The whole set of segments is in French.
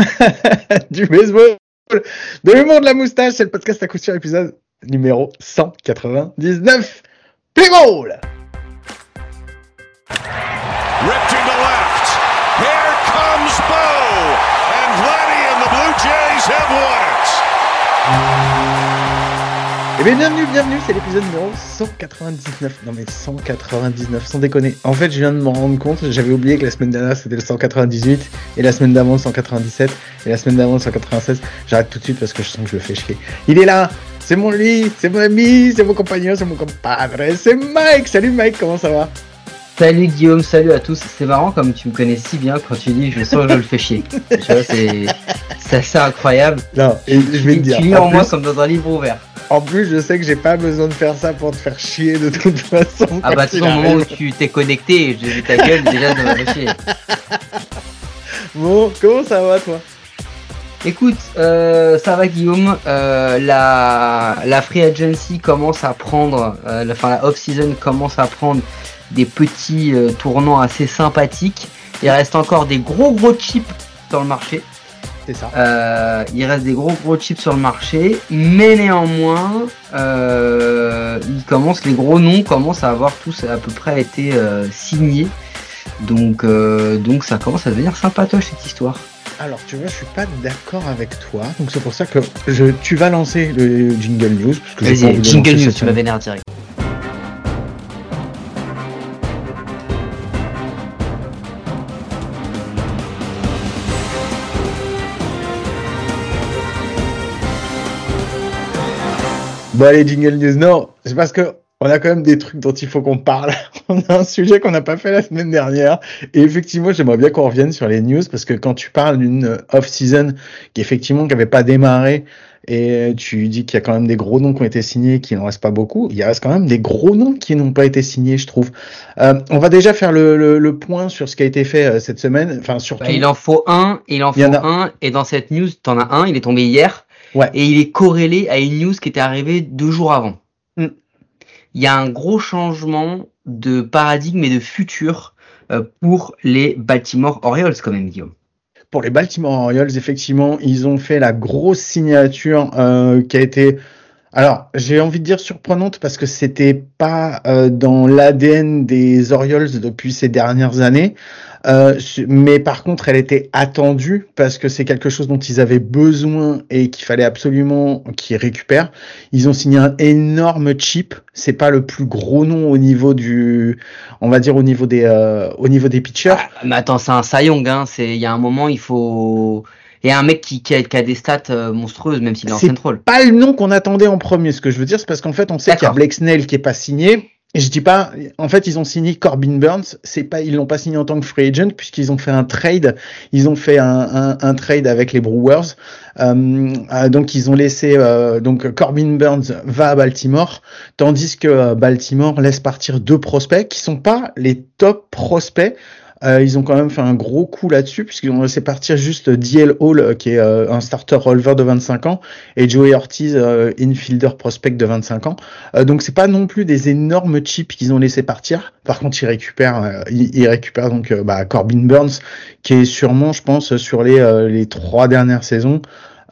du baseball, de l'humour de la moustache, c'est le podcast à coup sûr épisode numéro 199. Play ball! Ripped to left. Here comes Bo. And Vladdy and the Blue Jays have won it. Eh bien, bienvenue, bienvenue, c'est l'épisode numéro 199. Non, mais 199, sans déconner. En fait, je viens de m'en rendre compte, j'avais oublié que la semaine dernière c'était le 198, et la semaine d'avant le 197, et la semaine d'avant le 196. J'arrête tout de suite parce que je sens que je le fais chier. Il est là, c'est mon lit, c'est mon ami, c'est mon compagnon, c'est mon compadre, c'est Mike. Salut Mike, comment ça va? Salut Guillaume, salut à tous. C'est marrant comme tu me connais si bien quand tu dis je sens que je le fais chier. tu vois, c'est assez incroyable. Non, et je vais te dire. Tu lis en, moi comme dans un livre ouvert. En plus, je sais que j'ai pas besoin de faire ça pour te faire chier de toute façon. Ah bah, tout au moment où tu t'es connecté, j'ai vu ta gueule, déjà, m'a fait chier. Bon, comment ça va toi? Écoute, euh, ça va Guillaume. Euh, la, la free agency commence à prendre, euh, la, enfin la off-season commence à prendre des petits euh, tournants assez sympathiques. Il reste encore des gros gros chips sur le marché. C'est ça. Euh, il reste des gros gros chips sur le marché, mais néanmoins, euh, il commence, les gros noms commencent à avoir tous à peu près été signés. Donc, donc ça commence à devenir sympatoche cette histoire. Alors, tu vois, je suis pas d'accord avec toi, donc c'est pour ça que je, tu vas lancer le jingle news. Vas-y, jingle news, tu vas vénère direct. Bon, allez, jingle news. Non, c'est parce que on a quand même des trucs dont il faut qu'on parle. on a un sujet qu'on n'a pas fait la semaine dernière. Et effectivement, j'aimerais bien qu'on revienne sur les news parce que quand tu parles d'une off-season qui effectivement n'avait pas démarré et tu dis qu'il y a quand même des gros noms qui ont été signés, qu'il n'en reste pas beaucoup, il reste quand même des gros noms qui n'ont pas été signés, je trouve. Euh, on va déjà faire le, le, point sur ce qui a été fait euh, cette semaine. Enfin, surtout. Bah, il en faut un, il en faut un. Et dans cette news, tu en as un, il est tombé hier. Ouais. Et il est corrélé à une news qui était arrivée deux jours avant. Mm. Il y a un gros changement de paradigme et de futur euh, pour les Baltimore Orioles quand même, Guillaume. Pour les Baltimore Orioles, effectivement, ils ont fait la grosse signature euh, qui a été alors, j'ai envie de dire surprenante parce que c'était pas euh, dans l'ADN des Orioles depuis ces dernières années. Euh, mais par contre, elle était attendue parce que c'est quelque chose dont ils avaient besoin et qu'il fallait absolument qu'ils récupèrent. Ils ont signé un énorme chip. C'est pas le plus gros nom au niveau du, on va dire au niveau des, euh, au niveau des pitchers. Ah, mais attends, c'est un Sayong. Hein. C'est, il y a un moment, il faut. Et un mec qui, qui, a, qui a des stats euh, monstrueuses, même s'il est en central. Pas le nom qu'on attendait en premier. Ce que je veux dire, c'est parce qu'en fait, on sait qu'il y a Blake Snell qui est pas signé et je dis pas, en fait, ils ont signé Corbin Burns. C'est pas, ils l'ont pas signé en tant que free agent puisqu'ils ont fait un trade. Ils ont fait un, trade avec les Brewers. Euh, euh, donc ils ont laissé, euh, donc Corbin Burns va à Baltimore, tandis que Baltimore laisse partir deux prospects qui sont pas les top prospects. Euh, ils ont quand même fait un gros coup là-dessus puisqu'ils ont laissé partir juste DL Hall euh, qui est euh, un starter releveur de 25 ans et Joey Ortiz infielder prospect de 25 ans. donc c'est pas non plus des énormes chips qu'ils ont laissé partir. Par contre ils récupèrent ils, récupèrent donc bah, Corbin Burns qui est sûrement je pense sur les les trois dernières saisons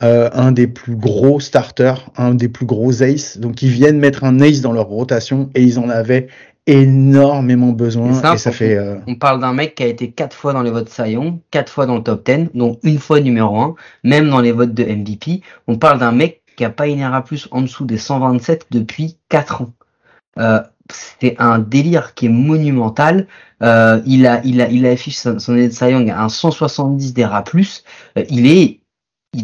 un des plus gros starters, un des plus gros aces. Donc ils viennent mettre un ace dans leur rotation et ils en avaient énormément besoin. Et ça, fait. Euh, on parle d'un mec qui a été quatre fois dans les votes Saillon, quatre fois dans le top 10, donc une fois numéro 1, même dans les votes de MVP. On parle d'un mec qui a pas une plus en dessous des 127 depuis 4 ans. Euh, c'est un délire qui est monumental. Euh, il a, il a, il a affiché son, son Cy à un 170 des plus. Euh, il est,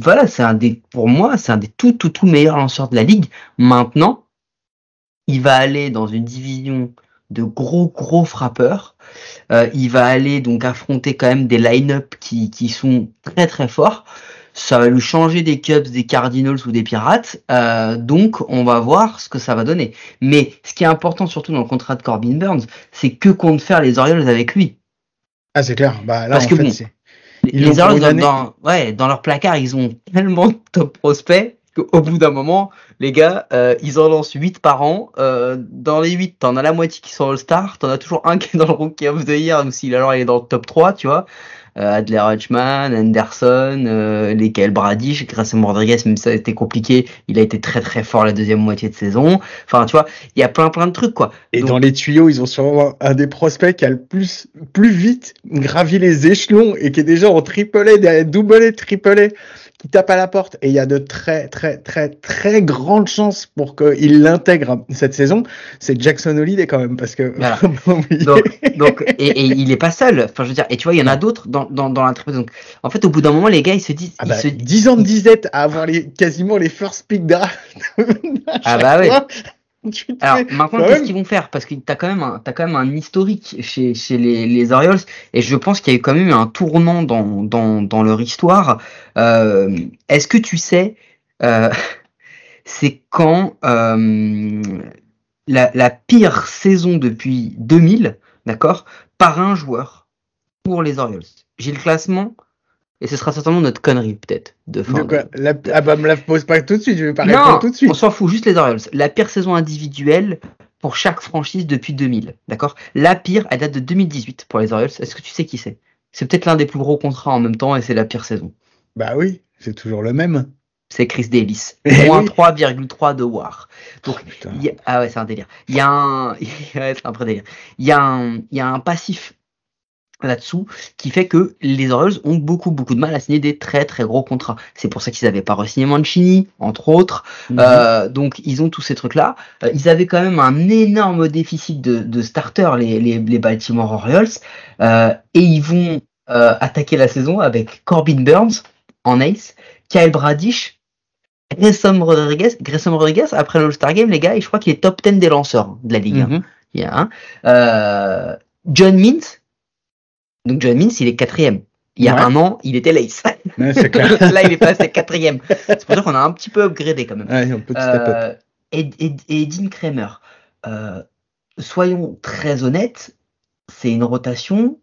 voilà, c'est un des, pour moi, c'est un des tout, tout, tout meilleurs lanceurs de la ligue. Maintenant, il va aller dans une division de gros gros frappeurs. Euh, il va aller donc affronter quand même des line-up qui, qui sont très très forts. Ça va lui changer des Cubs, des Cardinals ou des Pirates. Euh, donc on va voir ce que ça va donner. Mais ce qui est important surtout dans le contrat de Corbin Burns, c'est que comptent faire les Orioles avec lui. Ah c'est clair. Bah, Parce que les Orioles dans, ouais, dans leur placard, ils ont tellement de top prospects qu'au bout d'un moment, les gars, euh, ils en lancent 8 par an. Euh, dans les 8, t'en as la moitié qui sont All-Star. T'en as toujours un qui est dans le Rookie of the Year, ou s'il alors il est dans le top 3, tu vois. Adler Hutchman, Anderson, euh, lesquels Bradish, Grayson Rodriguez, même ça a été compliqué, il a été très très fort la deuxième moitié de saison. Enfin, tu vois, il y a plein plein de trucs quoi. Et dans les tuyaux, ils ont sûrement un des prospects qui a le plus plus vite gravi les échelons et qui est déjà en triple A, double A, triple A qui tape à la porte et il y a de très très très très grandes chances pour qu'il l'intègre cette saison, c'est Jackson Holiday quand même parce que donc, et, il est pas seul. Enfin je veux dire et tu vois il y en a d'autres dans dans, dans Donc en fait au bout d'un moment les gars ils se disent ah bah, se... 10 ans de disette à avoir les quasiment les first pick draft. ah bah ouais. Alors maintenant, qu'est-ce qu'ils vont faire? Parce que t'as quand même un, as quand même un historique chez, chez les, les Orioles, et je pense qu'il y a eu quand même un tournant dans, dans, dans leur histoire. Euh, Est-ce que tu sais, euh, c'est quand euh, la, la pire saison depuis 2000, d'accord, par un joueur pour les Orioles? J'ai le classement. Et ce sera certainement notre connerie, peut-être. De fin. ah bah, me la pose pas tout de suite, je vais pas répondre tout de suite. On s'en fout, juste les Orioles. La pire saison individuelle pour chaque franchise depuis 2000. D'accord? La pire, elle date de 2018 pour les Orioles. Est-ce que tu sais qui c'est? C'est peut-être l'un des plus gros contrats en même temps et c'est la pire saison. Bah oui, c'est toujours le même. C'est Chris Davis. Eh Moins 3,3 de War. Donc, oh, ah ouais, c'est un délire. Il y a un, c'est un vrai délire. Il y a un, il y a un passif là-dessous, qui fait que les Orioles ont beaucoup beaucoup de mal à signer des très très gros contrats. C'est pour ça qu'ils n'avaient pas re-signé Mancini, entre autres. Mhm. Euh, donc ils ont tous ces trucs-là. Euh, ils avaient quand même un énorme déficit de, de starters, les, les, les Baltimore Orioles, euh, et ils vont attaquer la saison avec Corbin Burns en ace, Kyle Bradish, Grayson Rodriguez. Grayson Rodriguez, après l'All-Star Game, les gars, je crois qu'il est top 10 des lanceurs de la Ligue. Hein. Mhm. Il y a, John Mintz, donc John Means, il est quatrième. Il y a un an, il était lace. Là, il est passé quatrième. C'est pour ça qu'on a un petit peu upgradé quand même. euh, et, et, Dean Kramer. Euh, soyons très honnêtes, c'est une rotation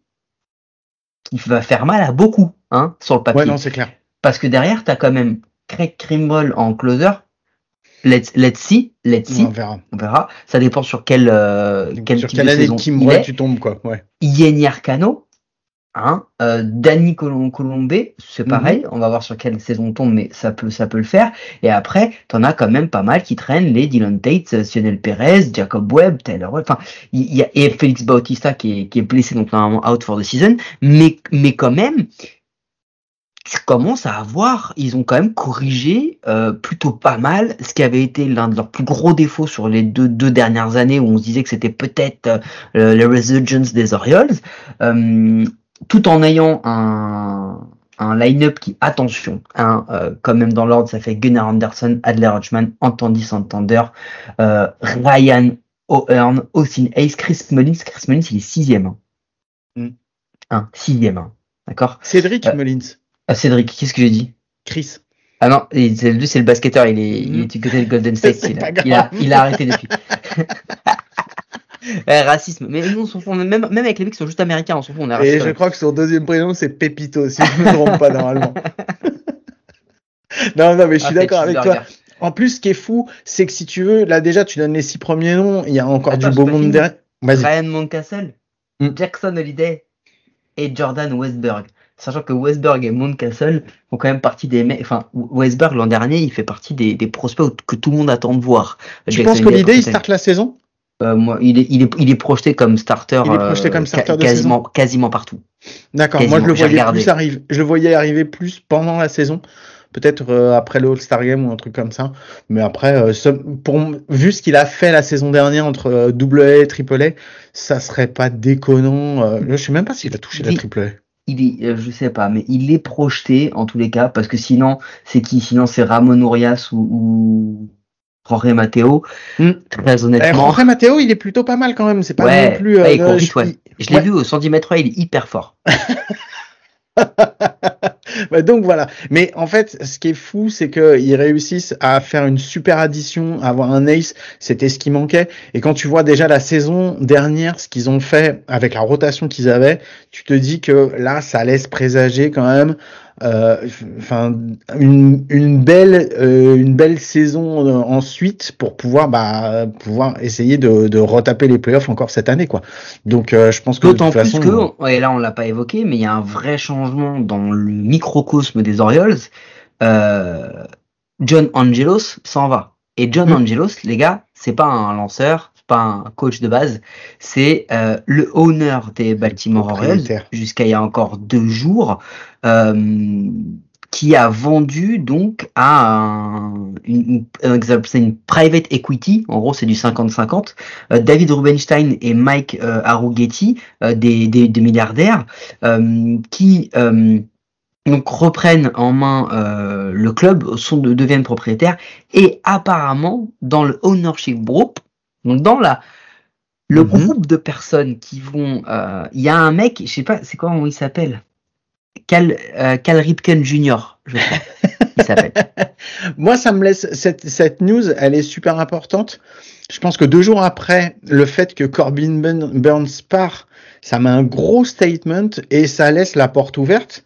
qui va faire mal à beaucoup hein, sur le papier. Ouais, non, c'est clair. Parce que derrière, tu as quand même Craig Krimble en closer. Let's, let's see, let's see. On verra. On verra. Ça dépend sur quel, euh, quel sur type quelle de année saison tu tombes, quoi. Ouais. Yen Arcano, Hein, euh, Danny Colombé, c'est mhm. pareil, on va voir sur quelle saison on tombe, mais ça peut, ça peut le faire. Et après, t'en as quand même pas mal qui traînent les Dylan Tate, Sionel Perez, Jacob Webb, Taylor enfin, il y a, et Félix Bautista qui est, qui est blessé, donc normalement out for the season, mais, mais quand même, tu commences à avoir, ils ont quand même corrigé euh, plutôt pas mal ce qui avait été l'un de leurs plus gros défauts sur les deux, deux dernières années où on se disait que c'était peut-être euh, le resurgence des Orioles. Euh, tout en ayant un, un line-up qui, attention, hein, euh, quand même dans l'ordre, ça fait Gunnar Anderson, Adler Hodgman, Anthony Santander, euh, Ryan O'Hearn, Austin Ace, Chris Mullins. Chris Mullins, il est sixième. Hein. Mm. Hein, sixième. Hein. D'accord Cédric euh, Mullins. Ah, Cédric, qu'est-ce que j'ai dit? Chris. Ah non, lui c'est le basketteur, il est, il est du côté de Golden State. Il a, il, a, il a arrêté depuis. Eh, racisme. Mais nous, on s'en fout. Même, même avec les mecs qui sont juste américains, on s'en fout. On est Et je crois que son deuxième prénom, c'est Pepito, si je ne me trompe pas normalement. non, non, mais je suis ah, d'accord avec toi. En plus, ce qui est fou, c'est que si tu veux, là déjà, tu donnes les six premiers noms, il y a encore du beau monde derrière. Ryan Moncastle, hmm. Jackson Holiday et Jordan Westberg. Sachant que Westberg et Moncastle font quand même partie des mecs. Enfin, Westberg l'an dernier, il fait partie des, des prospects que tout le monde attend de voir. Tu penses que l'idée, il start la saison? Euh, moi, il est, il est, il est projeté comme starter, il est projeté comme euh, starter quasiment, quasiment partout. D'accord. Moi, je le voyais plus arriver. Je le voyais arriver plus pendant la saison, peut-être euh, après le All-Star Game ou un truc comme ça. Mais après, pour, vu ce qu'il a fait la saison dernière entre double A et triple A, ça serait pas déconnant. je sais même pas s'il a touché la triple A. Il est, je sais pas, mais il est projeté en tous les cas parce que sinon, c'est qui? Sinon, c'est Ramon Urias ou, ou Jorge Matteo, hmm. très honnêtement. Eh, Jorge Matteo, il est plutôt pas mal quand même. C'est pas non plus. Euh, il je, je l'ai vu au 110 mètres, il est hyper fort. bah donc voilà. Mais en fait, ce qui est fou, c'est qu'ils réussissent à faire une super addition, à avoir un ace. C'était ce qui manquait. Et quand tu vois déjà la saison dernière, ce qu'ils ont fait avec la rotation qu'ils avaient, tu te dis que là, ça laisse présager quand même enfin une, une, belle une belle saison ensuite pour pouvoir bah pouvoir essayer de, de retaper les playoffs encore cette année quoi. Donc je pense que d'autant plus que et là on l'a pas évoqué mais il y a un vrai changement dans le microcosme des Orioles. John Angelos s'en va. Et John. Angelos, les gars, c'est pas un lanceur, pas un coach de base, c'est euh, le owner des Baltimore Orioles jusqu'à il y a encore deux jours, euh, qui a vendu donc à un, une, une private equity, en gros c'est du 50-50, euh, David Rubenstein et Mike euh, des, des, des, milliardaires, qui donc reprennent en main euh, le club, sont de, deviennent propriétaires et apparemment dans le ownership group, donc dans la le mhm. groupe de personnes qui vont, euh, il y a un mec, je sais pas, c'est comment il s'appelle, Cal, euh, Cal Ripken Jr. Je il s'appelle. Moi, ça me laisse cette cette news, elle est super importante. Je pense que deux jours après le fait que Corbin Burns part, ça met un gros statement et ça laisse la porte ouverte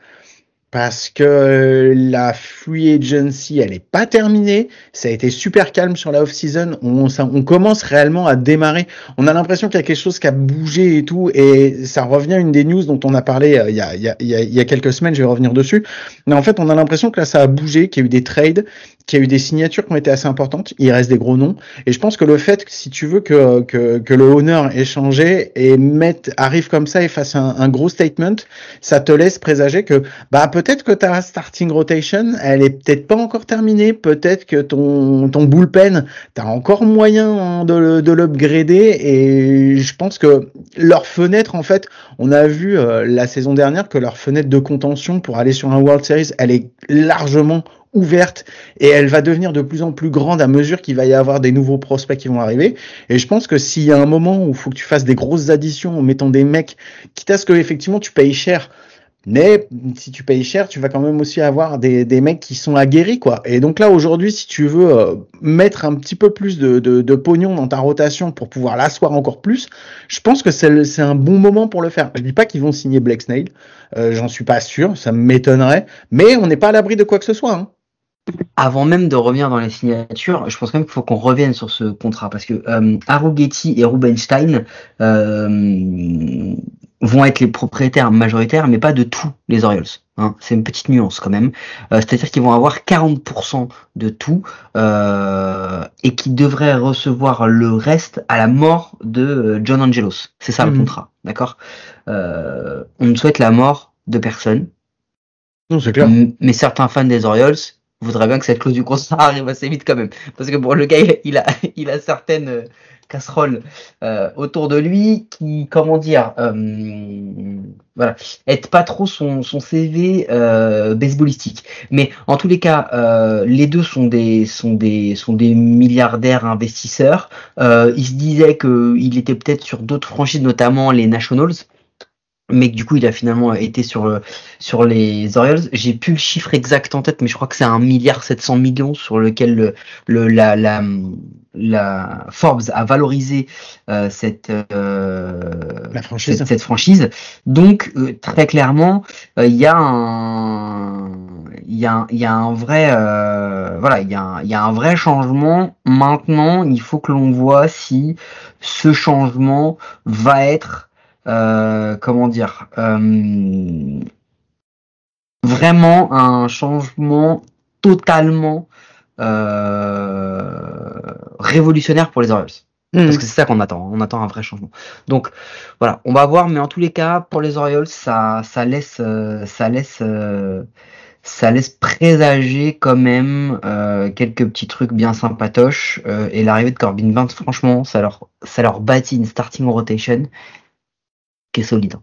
parce que la free agency, elle est pas terminée. Ça a été super calme sur la off-season. On, commence réellement à démarrer. On a l'impression qu'il y a quelque chose qui a bougé et tout. Et ça revient à une des news dont on a parlé euh, il, y a, quelques semaines. Je vais revenir dessus. Mais en fait, on a l'impression que là, ça a bougé, qu'il y a eu des trades, qu'il y a eu des signatures qui ont été assez importantes. Il reste des gros noms. Et je pense que le fait si tu veux que, que, le honneur ait changé et mette, arrive comme ça et fasse un, un gros statement, ça te laisse présager que, bah, peut peut-être que ta starting rotation, elle est peut-être pas encore terminée. Peut-être que ton, ton bullpen, tu as encore moyen de, de l'upgrader. Et je pense que leur fenêtre, en fait, on a vu euh, la saison dernière que leur fenêtre de contention pour aller sur un World Series, elle est largement ouverte et elle va devenir de plus en plus grande à mesure qu'il va y avoir des nouveaux prospects qui vont arriver. Et je pense que s'il y a un moment où il faut que tu fasses des grosses additions en mettant des mecs, quitte à ce que effectivement tu payes cher mais si tu payes cher, tu vas quand même aussi avoir des, des mecs qui sont aguerris, quoi. Et donc là, aujourd'hui, si tu veux euh, mettre un petit peu plus de, de, de, pognon dans ta rotation pour pouvoir l'asseoir encore plus, je pense que c'est un bon moment pour le faire. Je dis pas qu'ils vont signer Blake Snail, euh, j'en suis pas sûr, ça m'étonnerait, mais on n'est pas à l'abri de quoi que ce soit. Hein. Avant même de revenir dans les signatures, je pense quand même qu'il faut qu'on revienne sur ce contrat parce que euh, et Rubenstein euh, vont être les propriétaires majoritaires, mais pas de tous les Orioles. Hein. C'est une petite nuance quand même. Euh, c'est-à-dire qu'ils vont avoir 40% de tout euh, et qui devraient recevoir le reste à la mort de euh, John Angelos. C'est ça le mhm. contrat, d'accord? On ne souhaite la mort de personne. Non, c'est clair. Mais certains fans des Orioles voudraient bien que cette clause du contrat arrive assez vite quand même, parce que bon, le gars, il a, il a certaines casserole euh, autour de lui qui, comment dire, euh, voilà, aide pas trop son, son CV euh, baseballistique. Mais en tous les cas, euh, les deux sont des sont des sont des milliardaires investisseurs. Il se disait que il était peut-être sur d'autres franchises, notamment les Nationals mais du coup il a finalement été sur sur les Orioles. J'ai plus le chiffre exact en tête, mais je crois que c'est un milliard 700 millions sur lequel le, le la, la, la Forbes a valorisé euh, cette, euh, la franchise. Cette, franchise. Donc euh, très clairement, euh, il y a un il y a, y a un vrai voilà il y, a il y a un vrai changement maintenant il faut que l'on voit si ce changement va être euh, comment dire, euh, vraiment un changement totalement euh, révolutionnaire pour les Orioles. Parce hmm. que c'est ça qu'on attend, on attend un vrai changement. Donc voilà, on va voir, mais en tous les cas, pour les Orioles, ça, ça laisse, ça laisse, ça laisse présager quand même quelques petits trucs bien sympatoches. et l'arrivée de Corbin Burns, franchement, ça leur, ça leur bâtit une starting rotation solide.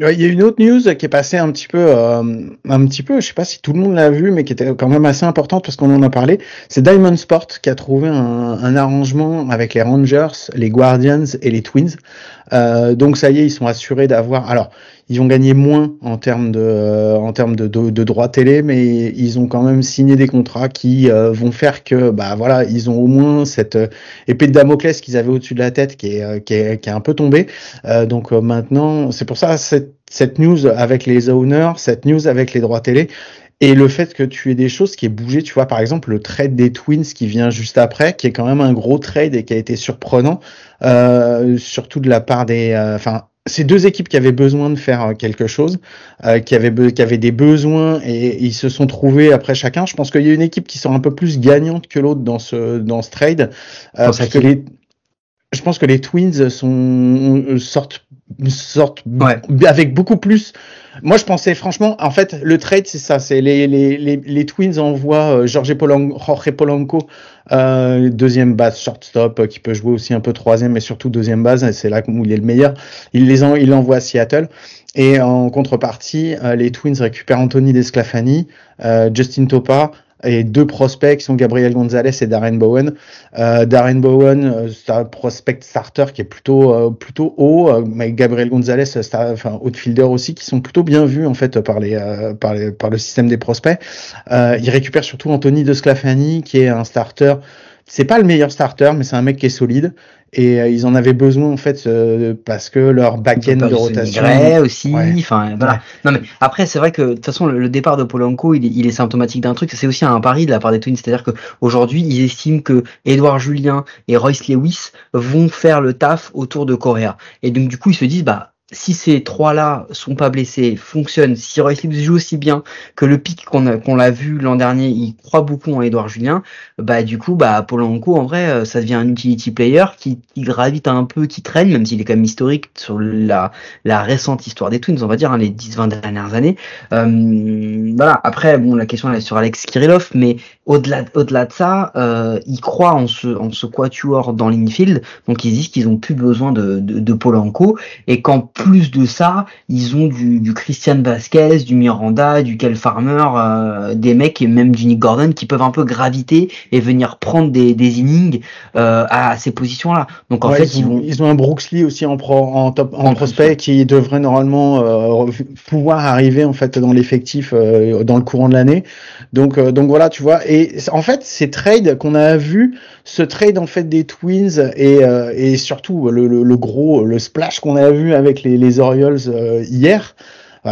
Il y a une autre news qui est passée un petit peu, euh, un petit peu, je sais pas si tout le monde l'a vu, mais qui était quand même assez importante parce qu'on en a parlé. C'est Diamond Sport qui a trouvé un, un, arrangement avec les Rangers, les Guardians et les Twins. Euh, donc ça y est, ils sont assurés d'avoir. Alors, ils ont gagné moins en termes de, en termes de, de, de droits télé, mais ils ont quand même signé des contrats qui euh, vont faire que, bah voilà, ils ont au moins cette euh, épée de Damoclès qu'ils avaient au-dessus de la tête qui est, qui est, qui est un peu tombée. donc maintenant, c'est pour ça cette, cette news avec les owners, cette news avec les droits télé, Et le fait que tu aies des choses qui aient bougé, tu vois, par exemple, le trade des Twins qui vient juste après, qui est quand même un gros trade et qui a été surprenant, euh, surtout de la part des, euh, enfin, ces deux équipes qui avaient besoin de faire euh, quelque chose, euh, qui, avaient qui avaient des besoins et, ils se sont trouvés après chacun. Je pense qu'il y a une équipe qui sort un peu plus gagnante que l'autre dans ce dans ce trade, euh, parce que les, je pense que les Twins sont sortent sortent avec beaucoup plus. Moi, je pensais franchement, en fait, le trade c'est ça, c'est les, les, les, les, Twins envoient Jorge Polanco, Jorge Polanco euh, deuxième base shortstop euh, qui peut jouer aussi un peu troisième, mais surtout deuxième base. C'est là où il est le meilleur. Il les en, il l'envoie à Seattle. Et en contrepartie, euh, les Twins récupèrent Anthony Desclafani, Justin Topa, et deux prospects qui sont Gabriel Gonzalez et Darren Bowen. Euh, Darren Bowen, euh, c'est un prospect starter qui est plutôt euh, plutôt haut, mais Gabriel Gonzalez, star, enfin outfielder aussi, qui sont plutôt bien vus en fait par par les, par le système des prospects. il récupère surtout Anthony De Sclafani, qui est un starter c'est pas le meilleur starter, mais c'est un mec qui est solide. Et euh, ils en avaient besoin en fait euh, parce que leur back-end de rotation aussi. Enfin voilà. Non mais après c'est vrai que de toute façon le, départ de Polanco il est, il est symptomatique d'un truc. C'est aussi un pari de la part des Twins, c'est-à-dire que aujourd'hui ils estiment que Edouard Julien et Royce Lewis vont faire le taf autour de Correa. Et donc du coup ils se disent bah si ces trois-là sont pas blessés, fonctionnent, si Royce Lewis joue aussi bien que le pic qu'on a, qu'on l'a vu l'an dernier, il croit beaucoup en Edouard Julien, bah du coup, bah Polanco, en vrai, euh, ça devient un utility player qui, qui gravite un peu, qui traîne, même s'il est quand même historique sur la, la récente histoire des Twins, on va dire, hein, les 10-20 dernières années. Euh, voilà, après, bon, la question elle est sur Alex Kirillov, mais au-delà, au-delà de ça, euh, ils croient en ce, en ce quatuor dans l'infield, donc ils disent qu'ils ont plus besoin de, de, de Polanco, et qu'en plus de ça, ils ont du, du Christian Vasquez, du Miranda, du Kel Farmer, euh, des mecs et même du Nick Gordon qui peuvent un peu graviter et venir prendre des, des innings euh, à ces positions-là. Donc en fait, ils, vont... ils ont un Brooks aussi en, pro, en, top, en, prospect qui devrait normalement euh, pouvoir arriver en fait dans l'effectif euh, dans le courant de l'année. Donc euh, donc voilà, tu vois. Et en fait, ces trades qu'on a vu, ce trade en fait des Twins et, et surtout le, le, le, gros le splash qu'on a vu avec les, les Orioles hier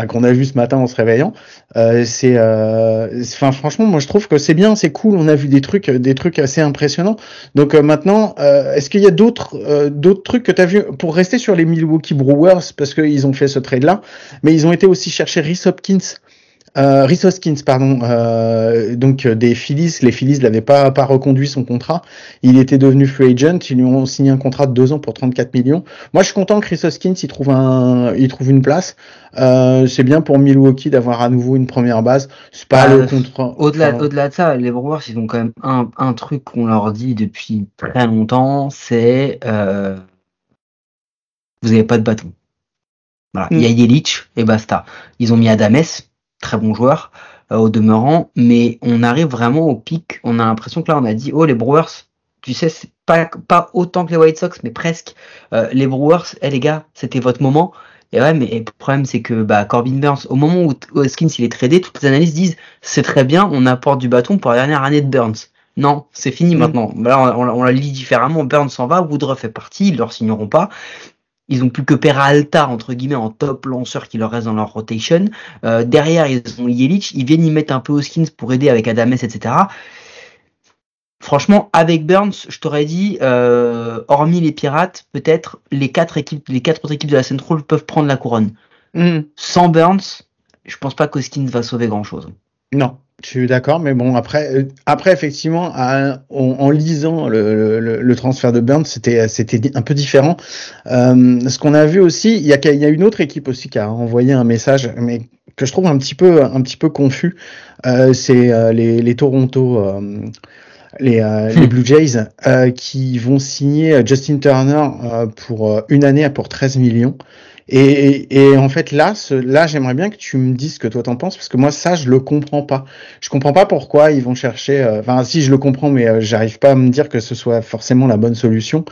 qu'on a vu ce matin en se réveillant. Euh, c'est, euh, enfin franchement, moi je trouve que c'est bien, c'est cool. On a vu des trucs, des trucs assez impressionnants. Donc euh, maintenant, euh, est-ce qu'il y a d'autres, euh, d'autres trucs que tu as vu pour rester sur les Milwaukee Brewers parce qu'ils ont fait ce trade là, mais ils ont été aussi chercher Rhys Hopkins euh, Rhys Hoskins, pardon, euh, donc euh, des Phillies, les Phillies n'avaient pas, pas reconduit son contrat. Il était devenu free agent. Ils lui ont signé un contrat de deux ans pour 34 millions. Moi, je suis content que Rhys Hoskins il trouve un, il trouve une place. Euh, c'est bien pour Milwaukee d'avoir à nouveau une première base. C'est pas bah, le contrat. Au-delà, au-delà de ça, les Brewers, ils ont quand même un, un truc qu'on leur dit depuis très longtemps, c'est euh, vous n'avez pas de bâton. Voilà, il y a mm. Yelich et basta. Ils ont mis Adames très bon joueur euh, au demeurant, mais on arrive vraiment au pic. On a l'impression que là, on a dit, oh, les Brewers, tu sais, c'est pas, pas autant que les White Sox, mais presque. Euh, les Brewers, eh les gars, c'était votre moment. Et ouais, mais le problème, c'est que bah, Corbin Burns, au moment où Hoskins il est tradé, toutes les analyses disent c'est très bien, on apporte du bâton pour la dernière année de Burns. Non, c'est fini mm. maintenant. Là, on, on, la lit différemment. Burns s'en va, Woodruff fait partie, ils leur signeront pas. Ils ont plus que Peralta, entre guillemets, en top lanceur qui leur reste dans leur rotation. Euh, derrière, ils ont Yelich. Ils viennent y mettre un peu Hoskins pour aider avec Adames, etc. Franchement, avec Burns, je t'aurais dit, euh, hormis les Pirates, peut-être les quatre équipes, les quatre autres équipes de la Central peuvent prendre la couronne. Mm. Sans Burns, je pense pas qu'Hoskins va sauver grand chose. Non, je suis d'accord, mais bon, après, euh, après effectivement, en, lisant le, le, transfert de Burns, c'était, c'était un peu différent. Euh, ce qu'on a vu aussi, il y a, il y a une autre équipe aussi qui a envoyé un message, mais que je trouve un petit peu, un petit peu confus. Euh, c'est euh, les, les Toronto. Euh, les, les, hmm. Blue Jays qui vont signer Justin Turner pour une année pour 13 millions. Et, et, en fait là, là, j'aimerais bien que tu me dises ce que toi t'en penses, parce que moi ça, je le comprends pas. Je comprends pas pourquoi ils vont chercher. Euh, enfin, si je le comprends, mais euh, j'arrive pas à me dire que ce soit forcément la bonne solution.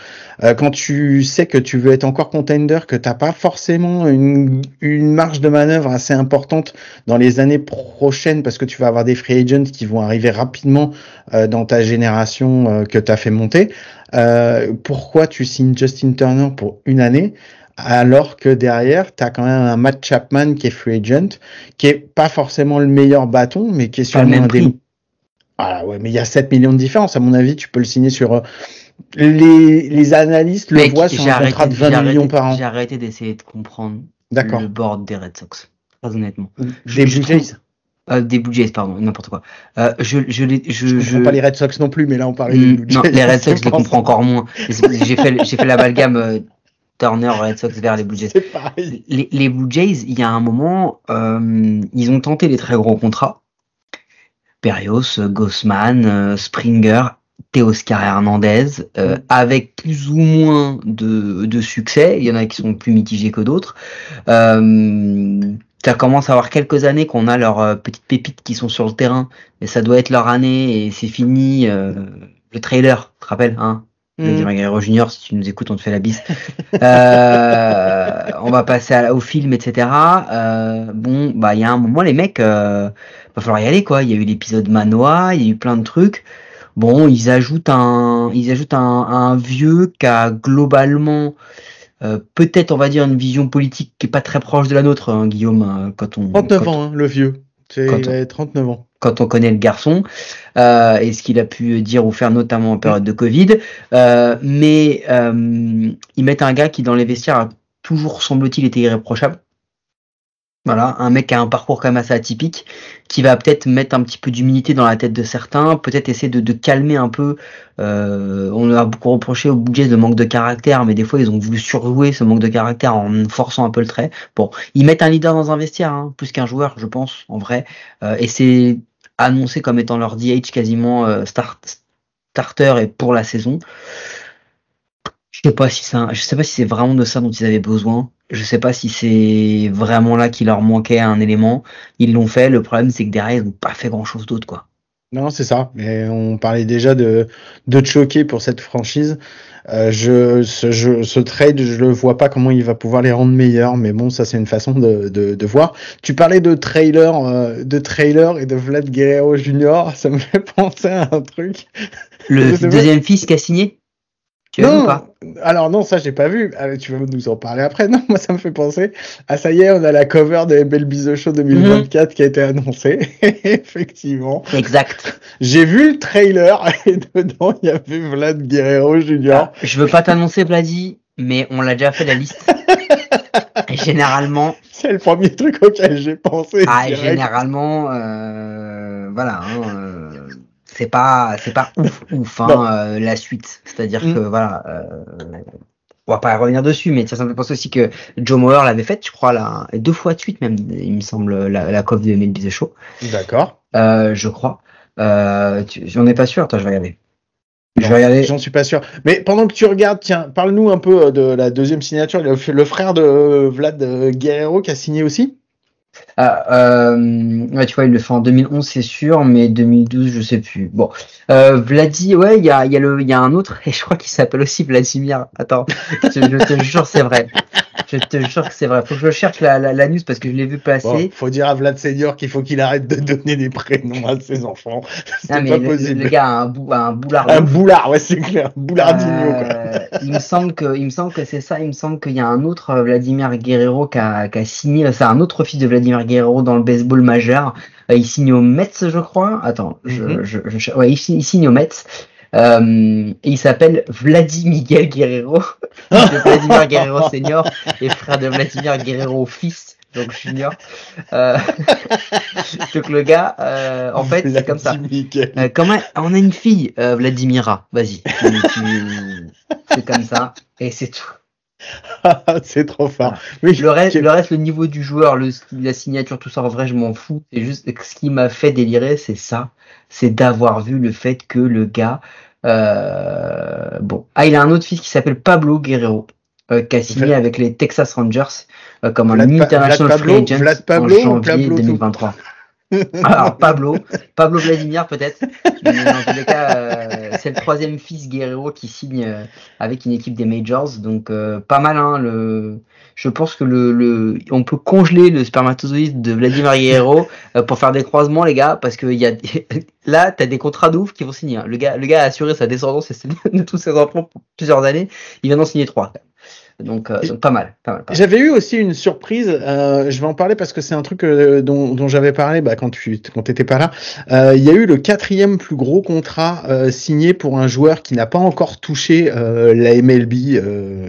Euh, quand tu sais que tu veux être encore contender, que t'as pas forcément une, une marge de manœuvre assez importante dans les années prochaines, parce que tu vas avoir des free agents qui vont arriver rapidement dans ta génération que tu as fait monter. pourquoi tu signes Justin Turner pour une année? Alors que derrière, tu as quand même un Matt Chapman qui est free agent, qui est pas forcément le meilleur bâton, mais qui est sur le un même des... prix. Ah ouais, mais il y a 7 millions de différence. À mon avis, tu peux le signer sur. euh, Les, les analystes le voient sur un contrat de arrêté, j'ai 20 millions arrêté- par an. J'ai arrêté d'essayer de comprendre le board des Red Sox. Très honnêtement. Des je Blue Jays. Euh, des Blue Jays, pardon, n'importe quoi. Euh, je, je, les- je, Je je- comprends pas les Red Sox non plus, mais là on parlait Hmm, des Blue non, Jays. les Red Sox, je les comprends encore moins. J'ai fait, fait l'amalgame euh, Turner Red Sox vers les Blue Jays. Les, les Blue Jays, il y a un moment, euh, ils ont tenté les très gros contrats. Berrios, Gossman, euh, Springer, Teoscar Hernandez, euh, avec plus ou moins de, de succès. Il y en a qui sont plus mitigés que d'autres. Euh, ça commence à avoir quelques années qu'on a leurs petites pépites qui sont sur le terrain, mais ça doit être leur année et c'est fini. le trailer, tu te rappelles, hein? Mm. Guerrero Junior, si tu nous écoutes, on te fait la bise. Euh, on va passer à- au film, etc. Euh, bon, bah il y a un moment, les mecs, euh, va falloir y aller quoi. Il y a eu l'épisode Manoa, il y a eu plein de trucs. Bon, ils ajoutent un, ils ajoutent un, un vieux qui a globalement euh, peut-être, on va dire, une vision politique qui est pas très proche de la nôtre, hein, Guillaume, quand on 39 quand- ans, hein, le vieux. C'est Quand il on- a 39 ans. Quand on connaît le garçon euh, et ce qu'il a pu dire ou faire notamment en période de Covid. Euh, mais euh, ils mettent un gars qui dans les vestiaires a toujours semble-t-il été irréprochable. Voilà, un mec qui a un parcours quand même assez atypique, qui va peut-être mettre un petit peu d'humilité dans la tête de certains, peut-être essayer de, de calmer un peu. euh, on a beaucoup reproché au budget de manque de caractère, mais des fois ils ont voulu surjouer ce manque de caractère en forçant un peu le trait. Bon, ils mettent un leader dans un vestiaire, hein, plus qu'un joueur, je pense, en vrai. Euh, et c'est annoncé comme étant leur DH quasiment euh, start, starter et pour la saison. Je sais pas si ça, je sais pas si c'est vraiment de ça dont ils avaient besoin. Je sais pas si c'est vraiment là qu'il leur manquait un élément. Ils l'ont fait. Le problème, c'est que derrière, ils n'ont pas fait grand chose d'autre, quoi. Non, c'est ça. Mais on parlait déjà de, de choquer pour cette franchise. Euh, je, ce, je- ce trade, je le vois pas comment il va pouvoir les rendre meilleurs. Mais bon, ça c'est une façon de, de, de voir. Tu parlais de trailer, euh, de trailer et de Vlad Guerrero Jr. Ça me fait penser à un truc. Le deuxième fils qui a signé. Non, pas? alors non, ça j'ai pas vu. Ah, tu vas nous en parler après? Non, moi ça me fait penser. Ah ça y est, on a la cover de Belle Bizot Show 2024 qui a été annoncée. Effectivement. Exact. J'ai vu le trailer et dedans il y avait Vlad Guerrero Jr. Ah, je veux pas t'annoncer, Vladi, mais on l'a déjà fait la liste. Généralement, C'est le premier truc auquel j'ai pensé. Ah, et direct. généralement, euh, voilà, hein, euh, c'est pas, c'est pas ouf, ouf, hein, euh, la suite. C'est-à-dire Mm. que voilà, euh, on va pas revenir dessus, mais tiens, ça me fait penser aussi que Joe Mauer l'avait faite, je crois, là, deux fois de suite même, il me semble, la, la cover de Melby The Show, D'accord. euh, je crois. Euh, j'en ai pas sûr, attends, je vais regarder. Je vais regarder. J'en suis pas sûr. Mais pendant que tu regardes, tiens, parle-nous un peu euh, de la deuxième signature. Le, le frère de Vlad Guerrero qui a signé aussi. Ah, euh, tu vois, il le fait en 2011, c'est sûr, mais 2012, je sais plus. Bon, euh, Vladi, ouais, il y a, y a y a un autre, et je crois qu'il s'appelle aussi Vladimir. Attends, je, je te jure, c'est vrai. Je te jure que c'est vrai. Faut que je cherche la, la, la news parce que je l'ai vu passer. Bon, faut dire à Vlad Senior qu'il faut qu'il arrête de donner des prénoms à ses enfants. C'est pas le, possible. le gars a un, bou, a un boulard. Un boulard, ouais, c'est clair. Boulardinho. Euh, il me semble que, il me semble que c'est ça. Il me semble qu'il y a un autre euh, Vladimir Guerrero qui a, qui a signé. C'est un autre fils de Vladimir Guerrero dans le baseball majeur. Euh, il signe au Mets, je crois. Attends, je, Mhm. je, je- ouais, il, signe- il signe au Mets. Euh, et il s'appelle Vladimir Guerrero, de Vladimir Guerrero senior et frère de Vladimir Guerrero fils, donc junior. Euh, donc le gars, euh, en fait, c'est comme ça. Euh, comment on a une fille, euh, Vladimira. Vas-y, c'est comme ça et c'est tout. c'est trop fort. Oui, Le reste, le reste, le niveau du joueur, le, la signature, tout ça, en vrai, je m'en fous. C'est juste ce qui m'a fait délirer, c'est ça, c'est d'avoir vu le fait que le gars, euh, bon, ah, il a un autre fils qui s'appelle Pablo Guerrero. euh, qui a signé avec les Texas Rangers euh, comme un Vlad international Vlad free Pablo- agent Vlad Pablo en janvier Pablo? tout 2023. Alors Pablo, Pablo Vladimir peut-être, mais dans tous les cas, euh, c'est le troisième fils Guerrero qui signe euh, avec une équipe des majors, donc euh, pas mal. Hein, le, je pense que le, le, on peut congeler le spermatozoïde de Vladimir Guerrero euh, pour faire des croisements, les gars, parce que y a là, t'as des contrats de ouf qui vont signer. hein. Le gars, le gars a assuré sa descendance et celle de tous ses enfants pour plusieurs années. Il vient d'en signer trois. Donc, euh, pas, mal, J'avais eu aussi une surprise. Euh, je vais en parler parce que c'est un truc euh, dont, j'avais parlé bah, quand tu quand étais pas là. Il y a eu le quatrième plus gros contrat signé pour un joueur qui n'a pas encore touché la MLB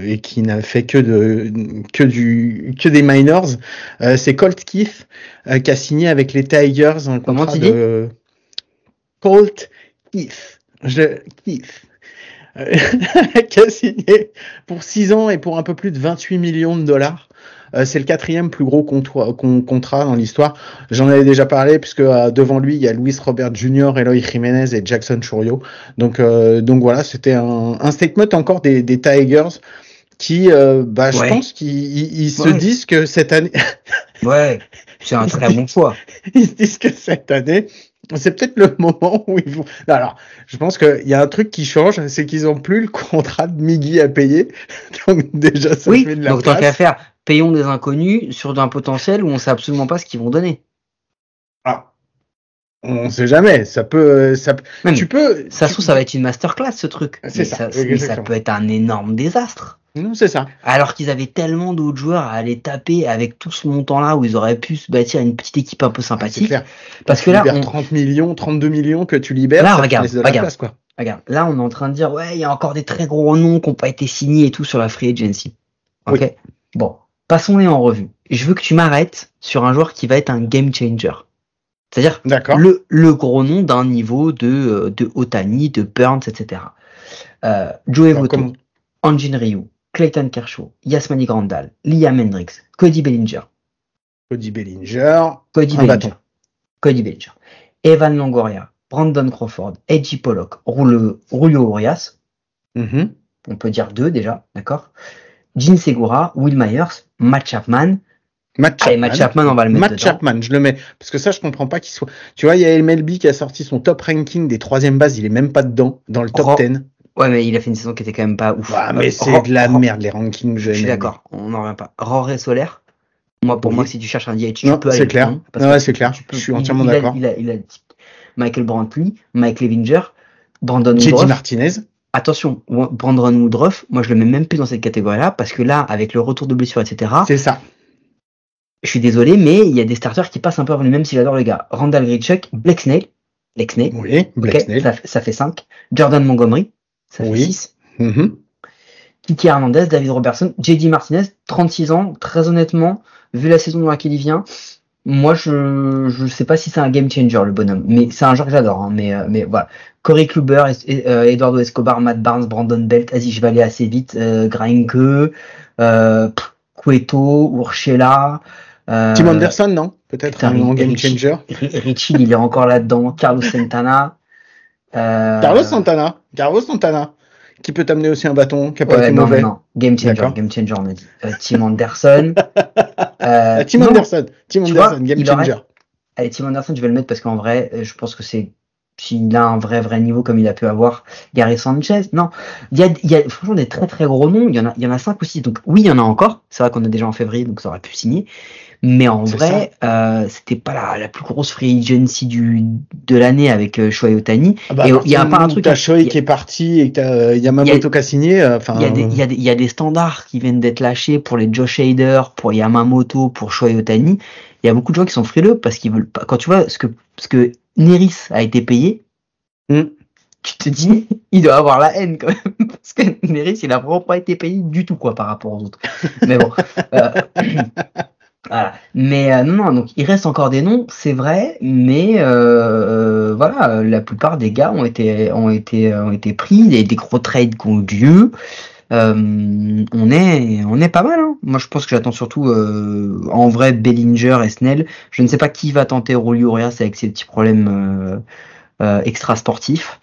et qui n'a fait que de que du que des minors. c'est Colt Keith qui a signé avec les Tigers un contrat de Colt Keith. Je Keith. qui a signé pour 6 ans et pour un peu plus de 28 millions de dollars. Euh, c'est le quatrième plus gros contrat dans l'histoire. J'en avais déjà parlé puisque euh, devant lui il y a Luis Robert Jr., Eloy Jiménez et Jackson Churio. Donc euh, donc voilà, c'était un, un, statement encore des, des Tigers qui, bah, je pense qu'ils se disent que cette année. ouais, c'est un très bon choix. Ils se disent que cette année, c'est peut-être le moment où ils vont. alors, je pense qu'il y a un truc qui change, c'est qu'ils ont plus le contrat de Miggy à payer. Donc déjà, ça oui, fait de la donc tant qu'à faire, payons des inconnus sur un potentiel où on sait absolument pas ce qu'ils vont donner. Ah, on sait jamais. Ça peut, ça. tu peux. Ça se trouve, ça va être une masterclass ce truc. C'est ça. ça, ça peut être un énorme désastre. C'est ça. Alors qu'ils avaient tellement d'autres joueurs à aller taper avec tout ce montant-là où ils auraient pu se bâtir une petite équipe un peu sympathique. Clair. Parce que là, on... 30 millions, 32 millions que tu libères, là, regarde, regarde, quoi. regarde. Là, on est en train de dire, ouais, il y a encore des très gros noms qui n'ont pas été signés et tout sur la free agency. Ok. Bon, passons-les en revue. Je veux que tu m'arrêtes sur un joueur qui va être un game changer. C'est-à-dire le, le gros nom d'un niveau de, euh, de Otani, de Burns, etc. Euh, Joe Voto, Anjin Ryu, Clayton Kershaw, Yasmani Grandal, Liam Hendricks, Cody Bellinger. Cody Bellinger. Cody Bellinger. Cody Bellinger. Evan Longoria, Brandon Crawford, Edgy Pollock, Julio Urias. Mm-hmm. On peut dire deux déjà, d'accord Gene Segura, Will Myers, Matt Chapman. Matt Chapman. Matt Chapman, on va le mettre Matt Chapman, je le mets. Parce que ça, je comprends pas qu'il soit. Tu vois, il y a MLB qui a sorti son top ranking des troisième bases, il est même pas dedans, dans le top 10. Ouais, mais il a fait une saison qui était quand même pas ouf. Ouais, mais c'est de la merde, les rankings. Je suis d'accord, on n'en revient pas. Roré Solaire, moi, pour moi, si tu cherches un DH, tu peux aller. C'est clair. ouais, c'est clair. je suis entièrement d'accord. Il, il a Michael Brantley, Mike Levinger, Brandon Woodruff. Martinez. Attention, Brandon Woodruff, moi, je le mets même plus dans cette catégorie-là parce que là, avec le retour de blessure, etc. C'est ça. Je suis désolé, mais il y a des starters qui passent un peu avant lui-même si j'adore le gars. Randall Grichuk, Blake Snell. Blake Snell. Oui, Blake Snell. Ça, ça, fait 5. Jordan Montgomery. Ça fait 6. Mm-hmm. Kiki Hernandez, David Robertson, JD Martinez, 36 ans. Très honnêtement, vu la saison dans laquelle il vient, moi je je sais pas si c'est un game changer le bonhomme, mais c'est un joueur que j'adore. Hein, mais euh, mais voilà, Corey Kluber, euh, Eduardo Escobar, Matt Barnes, Brandon Belt, vais aller assez vite, euh, Grinke, euh, Cueto, Urshela. Euh, Tim Anderson non? Peut-être un game changer. Richie il est encore là-dedans. Carlos Santana. Carlos Santana. Carlos Santana qui peut t'amener aussi un bâton, qui a pas été non, mauvais. Non, Game changer, game changer, on a dit. Euh, Tim Anderson. euh, Tim Anderson, Tim Anderson, game changer. Allez, Tim Anderson, je vais le mettre parce qu'en vrai, euh, je pense que c'est s'il a un vrai vrai niveau comme il a pu avoir Gary Sanchez. Non, il y a, il y a franchement des très très gros noms. Il y en a, il y en a cinq aussi. Donc oui, il y en a encore. C'est vrai qu'on est déjà en février, donc ça aurait pu signer. Mais en vrai, euh, c'était pas la, la, plus grosse free agency du, de l'année avec euh, Shohei Otani. Ah bah, et il y a pas un truc. T'as Shohei qui est parti et que euh, Yamamoto qui a signé. Euh, enfin. Il y, a des, il, y a des, il y a des standards qui viennent d'être lâchés pour les Josh Hader, pour Yamamoto, pour Shohei Otani. Il y a beaucoup de gens qui sont frileux parce qu'ils veulent pas. Quand tu vois ce que, ce que Neris a été payé, mm. tu te dis, il doit avoir la haine quand même parce que Neris, il a vraiment pas été payé du tout quoi par rapport aux autres. Mais bon. Euh, Voilà. Mais euh, non, non, donc il reste encore des noms, c'est vrai, mais euh, euh voilà, la plupart des gars ont été ont été ont été pris, des, des gros trades qui ont eu lieu. Euh, on est on est pas mal. Hein. Moi, je pense que j'attends surtout euh, en vrai Bellinger et Snell. Je ne sais pas qui va tenter Rolio Urias avec ses petits problèmes extra sportifs.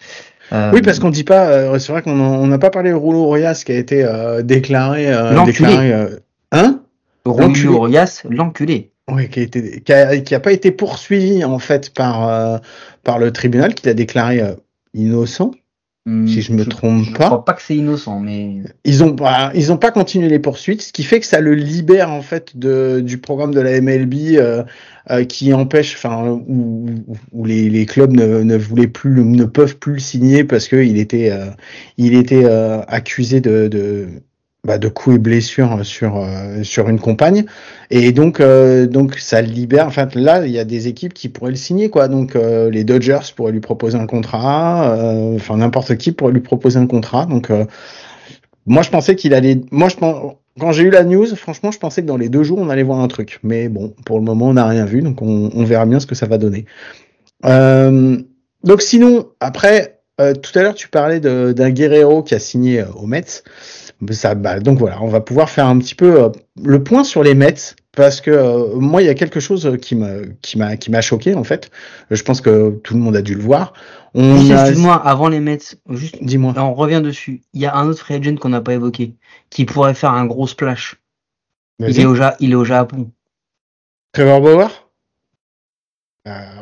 oui, parce qu'on dit pas. c'est vrai qu'on n'a pas parlé de Rolio Urias qui a été déclaré. déclaré hein? Romulus Urias, l'enculé. Oui, qui a, été, qui, a, qui a, pas été poursuivi en fait par euh, par le tribunal, qui l'a déclaré euh, innocent. Hmm, si je me trompe pas. Je crois pas que c'est innocent, mais ils ont pas ils ont pas continué les poursuites, ce qui fait que ça le libère en fait de du programme de la MLB euh, qui empêche, enfin où, où les, les, clubs ne, ne voulaient plus ne peuvent plus le signer parce que il était il était accusé de, de bah, de coups et blessures sur euh, sur une compagne. Et donc euh, donc ça libère. Enfin là il y a des équipes qui pourraient le signer quoi. Donc euh, les Dodgers pourraient lui proposer un contrat enfin n'importe qui pourrait lui proposer un contrat. Donc moi je pensais qu'il allait moi je quand j'ai eu la news franchement je pensais que dans les deux jours on allait voir un truc. Mais bon pour le moment on n'a rien vu. Donc on, on, verra bien ce que ça va donner. Donc sinon après tout à l'heure tu parlais d'un Guerrero qui a signé au Mets ça, bah, donc voilà, on va pouvoir faire un petit peu euh, le point sur les Mets parce que euh, moi il y a quelque chose qui m'a qui m'a qui m'a choqué en fait. Je pense que tout le monde a dû le voir. On Excuse-moi, avant les Mets, juste dis-moi. On revient dessus. Il y a un autre free agent qu'on n'a pas évoqué qui pourrait faire un gros splash. Il est au il est au Japon. Trevor Bauer? euh,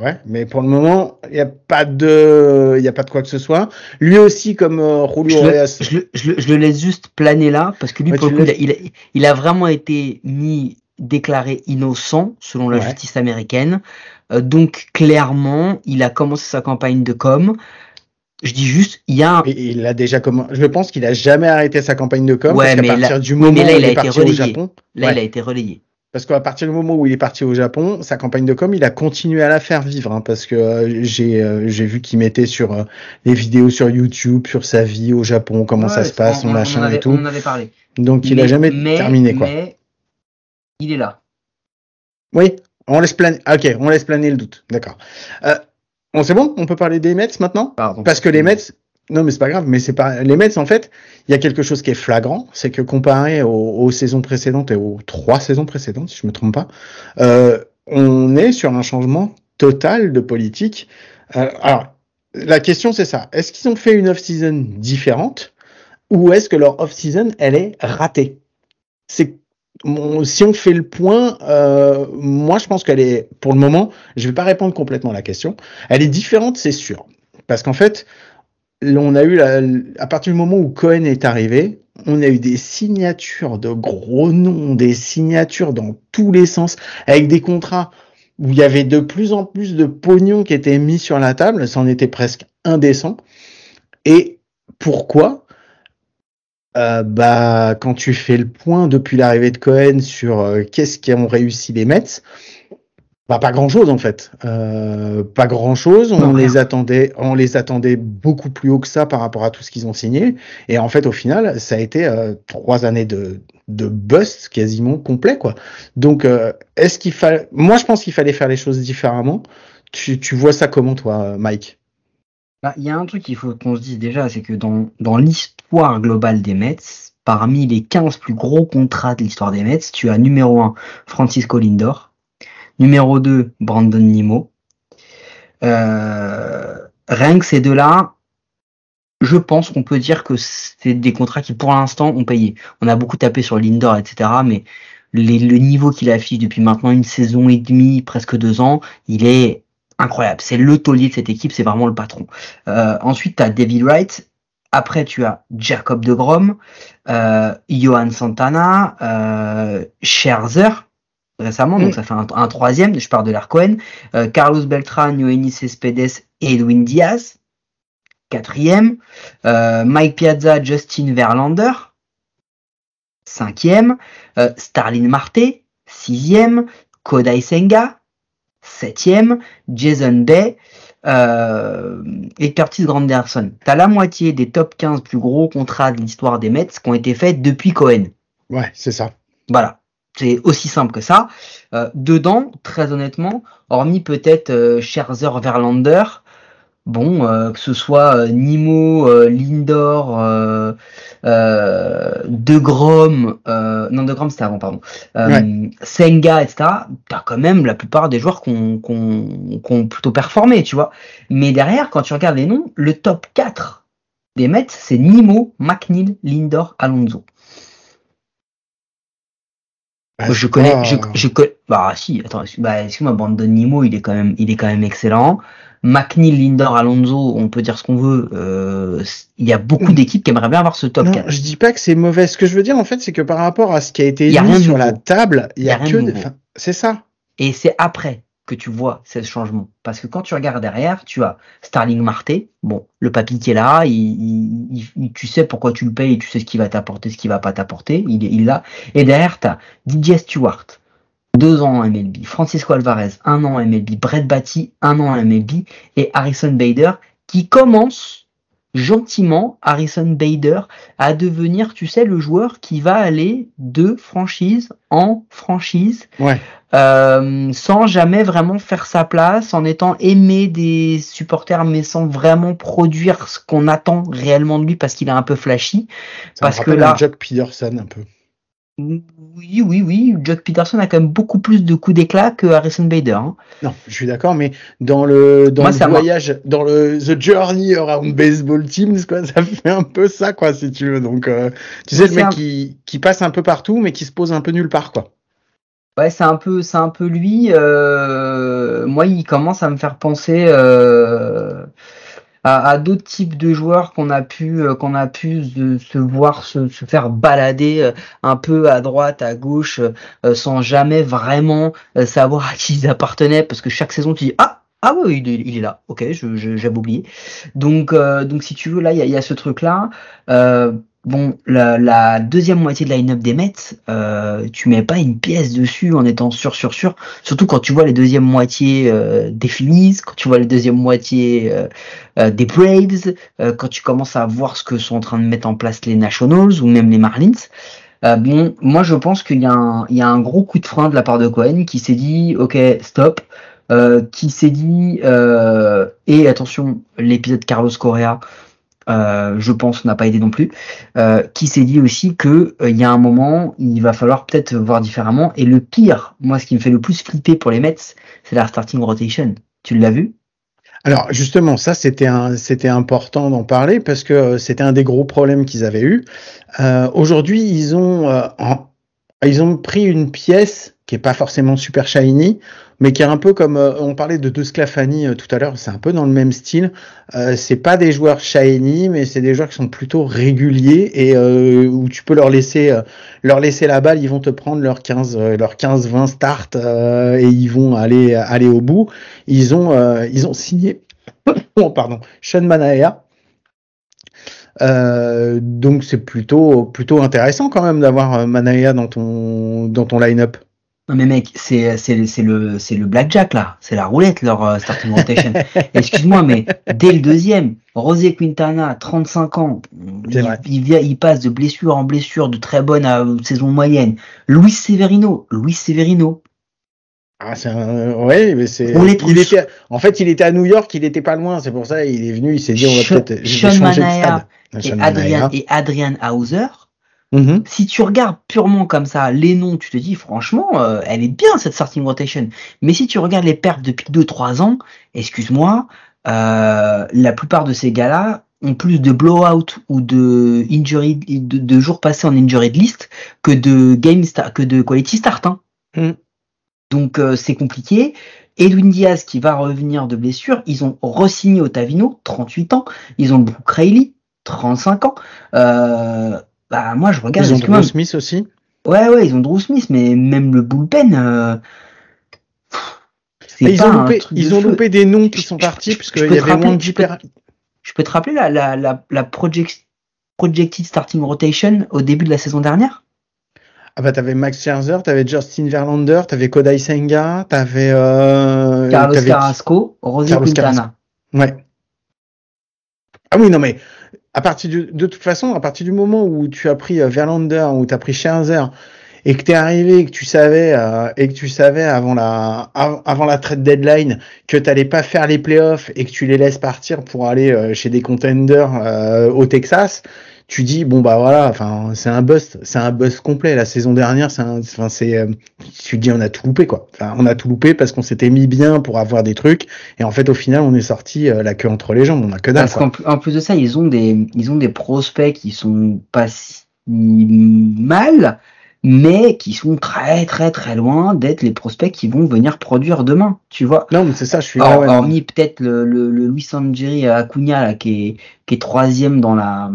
ouais, mais pour le moment, il n'y a pas de, il y a pas de quoi que ce soit. Lui aussi, comme euh, Julio je, Reyes. Je, je, je, le laisse juste planer là, parce que lui, pour le coup, il, a, il, a, vraiment été mis déclaré innocent selon la justice américaine. Euh, donc clairement, il a commencé sa campagne de com. Je dis juste, il y a. il a déjà commencé. Je pense qu'il a jamais arrêté sa campagne de com. Ouais, parce mais à partir du moment mais là, il, a été relayé. Japon, là, il a été relayé. Parce qu'à partir du moment où il est parti au Japon, sa campagne de com, il a continué à la faire vivre, hein, parce que euh, j'ai euh, j'ai vu qu'il mettait sur euh, les vidéos sur YouTube sur sa vie au Japon, comment ça se passe, son machin et tout. On en avait parlé. Donc il a jamais terminé quoi. Mais il est là. Oui, on laisse planer. Ah, ok, on laisse planer le doute. D'accord. bon, c'est bon, on peut parler des Mets maintenant? Pardon. Parce que les Mets, non, mais c'est pas grave, mais c'est pas les Mets en fait. Il y a quelque chose qui est flagrant, c'est que comparé aux, saisons précédentes et aux trois saisons précédentes, si je me trompe pas, euh, on est sur un changement total de politique. Euh, alors, la question c'est ça est-ce qu'ils ont fait une off-season différente ou est-ce que leur off-season elle est ratée? C'est si on fait le point, euh, moi je pense qu'elle est, pour le moment, je vais pas répondre complètement à la question. Elle est différente, c'est sûr, parce qu'en fait, on a eu la, à partir du moment où Cohen est arrivé, on a eu des signatures de gros noms, des signatures dans tous les sens, avec des contrats où il y avait de plus en plus de pognon qui était mis sur la table, ça en était presque indécent. Et pourquoi? Euh, Bah, quand tu fais le point depuis l'arrivée de Cohen sur euh, qu'est-ce qui ont réussi les Mets, bah, pas grand chose en fait, euh, pas grand chose. On les attendait, on les attendait beaucoup plus haut que ça par rapport à tout ce qu'ils ont signé. Et en fait, au final, ça a été euh, trois années de de bust quasiment complet quoi. Donc, euh, est-ce qu'il fallait Moi, je pense qu'il fallait faire les choses différemment. Tu, tu vois ça comment toi, Mike? Bah, Il y a un truc qu'il faut qu'on se dise déjà, c'est que dans dans l'histoire globale des Mets, parmi les 15 plus gros contrats de l'histoire des Mets, tu as numéro 1 Francisco Lindor Numéro 2, Brandon Nimo. Euh, rien que ces deux-là, je pense qu'on peut dire que c'est des contrats qui, pour l'instant, ont payé. On a beaucoup tapé sur Lindor, etc., mais le niveau qu'il affiche depuis maintenant une saison et demie, presque deux ans, il est incroyable. C'est le taulier de cette équipe, c'est vraiment le patron. Euh, ensuite, tu as David Wright. Après, tu as Jacob de Grom, euh, Johan Santana, euh, Scherzer, récemment, donc mm. ça fait un, troisième, je parle de l'Arcoen. Euh, Carlos Beltran, Yoenis Cespedes et Edwin Diaz, quatrième. Euh, Mike Piazza, Justin Verlander, cinquième. Euh, Starlin Marte, sixième. Kodai Senga, septième. Jason Bay euh, et Curtis Granderson. T'as la moitié des top 15 plus gros contrats de l'histoire des Mets qui ont été faits depuis Cohen. Ouais, c'est ça. Voilà. C'est aussi simple que ça. Euh, dedans, très honnêtement, hormis peut-être euh, Scherzer Verlander, bon, euh, que ce soit euh, Nimo, Lindor, De Grom, non De Grom c'était avant, pardon, Senga, etc. T'as quand même la plupart des joueurs qui ont, plutôt performé, tu vois. Mais derrière, quand tu regardes les noms, le top 4 des Mets, c'est Nimo, McNeil, Lindor, Alonso. Bah, je connais, je, je connais, bah si, attends, bah excuse-moi, Brandon Nimo, il est quand même, il est quand même excellent. McNeil, Lindor, Alonso, on peut dire ce qu'on veut. Euh, il y a beaucoup d'équipes qui aimeraient bien avoir ce top non, 4. Je dis pas que c'est mauvais. Ce que je veux dire en fait, c'est que par rapport à ce qui a été mis sur la table, il y, a, que, c'est ça. Et c'est après. Que tu vois ce changement. Parce que quand tu regardes derrière, tu as Starling Marté, bon, le papy qui est là, il, tu sais pourquoi tu le payes, tu sais ce qui va t'apporter, ce qui va pas t'apporter, il est là. Et derrière, tu as Didier Stewart, deux ans en MLB, Francisco Alvarez, un an en MLB, Brett Batty, un an en MLB, et Harrison Bader, qui commence gentiment Harrison Bader à devenir, tu sais, le joueur qui va aller de franchise en franchise, euh, sans jamais vraiment faire sa place, en étant aimé des supporters, mais sans vraiment produire ce qu'on attend réellement de lui parce qu'il est un peu flashy. parce que là, Jack Peterson un peu. Oui, oui, oui. Jack Peterson a quand même beaucoup plus de coups d'éclat que Harrison Bader. Hein. Non, je suis d'accord, mais dans le dans le voyage, dans le The Journey Around Baseball Teams, quoi, ça fait un peu ça, quoi, si tu veux. Donc, euh, tu sais, le mec qui, qui passe un peu partout, mais qui se pose un peu nulle part, quoi. Ouais, c'est un peu, c'est un peu lui. Euh... Moi, il commence à me faire penser. Euh à, d'autres types de joueurs qu'on a pu euh, qu'on a pu se, voir se, faire balader euh, un peu à droite, à gauche, euh, sans jamais vraiment savoir à qui ils appartenaient, parce que chaque saison tu dis ah ah oui, il est, là. Ok, j'avais oublié. Donc, donc si tu veux, là, il y a, ce truc-là. Bon, la, deuxième moitié de line-up des Mets, euh, tu mets pas une pièce dessus en étant sûr, sûr, sûr. Surtout quand tu vois les deuxièmes moitiés euh, des Phillies, quand tu vois les deuxièmes moitiés euh, euh, des Braves, quand tu commences à voir ce que sont en train de mettre en place les Nationals ou même les Marlins. bon, moi je pense qu'il y, a un, y a un gros coup de frein de la part de Cohen qui s'est dit, ok, stop. qui s'est dit, et attention, l'épisode Carlos Correa, euh, je pense, n'a pas aidé non plus, euh, qui s'est dit aussi que euh, il y a un moment, il va falloir peut-être voir différemment. Et le pire, moi, ce qui me fait le plus flipper pour les Mets, c'est la starting rotation. Tu l'as vu? Alors justement, ça c'était c'était important d'en parler parce que c'était un des gros problèmes qu'ils avaient eu. Aujourd'hui, ils ont ils ont pris une pièce qui est pas forcément super shiny, mais qui est un peu comme euh, on parlait de De Sclafani euh, tout à l'heure, c'est un peu dans le même style. Euh, c'est pas des joueurs shiny, mais c'est des joueurs qui sont plutôt réguliers et euh, où tu peux leur laisser leur laisser la balle, ils vont te prendre leurs 15 leurs 15 20 starts et ils vont aller aller au bout. Ils ont ils ont signé oh, pardon, Sean Manaea. donc c'est plutôt plutôt intéressant quand même d'avoir Manaea dans ton dans ton line-up. Non mais mec, c'est c'est c'est le c'est le blackjack là, c'est la roulette leur euh, starting rotation. Excuse-moi, mais dès le deuxième, Rosé Quintana, 35 ans, il, vient, il passe de blessure en blessure, de très bonne à saison moyenne. Luis Severino, Luis Severino. Ah c'est un... ouais, mais c'est il était en fait il était à New York, il était pas loin, c'est pour ça il est venu, il s'est dit on va peut-être changer de stade. Et Adrian, et Adrian Hauser Mhm. Si tu regardes purement comme ça les noms, tu te dis franchement, euh, elle est bien cette starting rotation. Mais si tu regardes les pertes depuis 2-3 ans, excuse-moi, euh, la plupart de ces gars-là ont plus de blowout ou de injury de, jours passés en injury list que de game que de quality start. Hein. Mhm. Donc euh, c'est compliqué. Edwin Diaz qui va revenir de blessure, ils ont re-signé Otavino, 38 ans, ils ont Brooke Rayleigh, 35 ans. Euh, bah moi je regarde. Ils ont Drew Smith aussi. Ouais ouais ils ont Drew Smith mais même le bullpen. Euh... Ils ont, loupé, ils ont loupé des noms qui sont partis puisqu'il y avait de je, je peux te rappeler la, la, la, la project, projected starting rotation au début de la saison dernière? Ah bah t'avais Max Scherzer, t'avais Justin Verlander, t'avais Kodai Senga, t'avais euh, Carlos Carrasco, Rosé Quintana. Ouais. Ah oui non mais à partir de, toute façon, à partir du moment où tu as pris euh, Verlander, où tu as pris Scherzer, et que tu es arrivé, que tu savais, euh, et que tu savais avant la, avant la trade deadline que tu pas faire les playoffs et que tu les laisses partir pour aller euh, chez des contenders au Texas, tu dis bon bah voilà, enfin c'est un bust, c'est un bust complet. La saison dernière, c'est, enfin c'est, euh, tu dis on a tout loupé quoi. Enfin on a tout loupé parce qu'on s'était mis bien pour avoir des trucs et en fait au final on est sorti euh, la queue entre les jambes, on a que dalle. Parce qu'en plus de ça, ils ont des, ils ont des prospects qui sont pas si mal, mais qui sont très très très loin d'être les prospects qui vont venir produire demain, tu vois. Non, mais c'est ça, je suis là. Hormis peut-être le, le, le Luis Angeri Acuna là, qui est qui est troisième dans la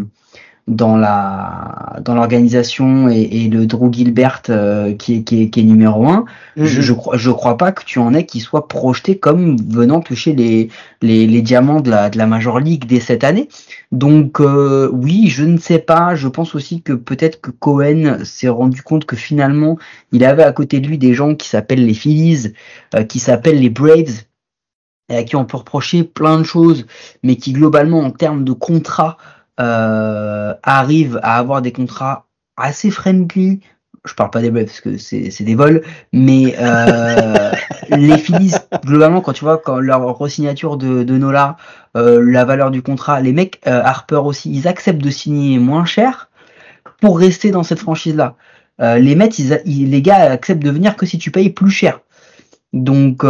dans la dans l'organisation et, le Drew Gilbert euh, qui, est, qui, est, qui est numéro un, je, mhm. je crois je crois pas que tu en aies qui soit projeté comme venant toucher les les, les diamants de la de la Major League dès cette année. Donc euh, oui, je ne sais pas. Je pense aussi que peut-être que Cohen s'est rendu compte que finalement il avait à côté de lui des gens qui s'appellent les Phillies, euh, qui s'appellent les Braves, et à qui on peut reprocher plein de choses, mais qui globalement en termes de contrat euh, arrivent à avoir des contrats assez friendly. Je parle pas des Braves parce que c'est des vols, mais euh, les Phillies, globalement, quand tu vois quand leur resignature de, de Nola, euh, la valeur du contrat, les mecs, euh, Harper aussi, ils acceptent de signer moins cher pour rester dans cette franchise-là. Euh, les Mets, ils, les gars acceptent de venir que si tu payes plus cher. Donc,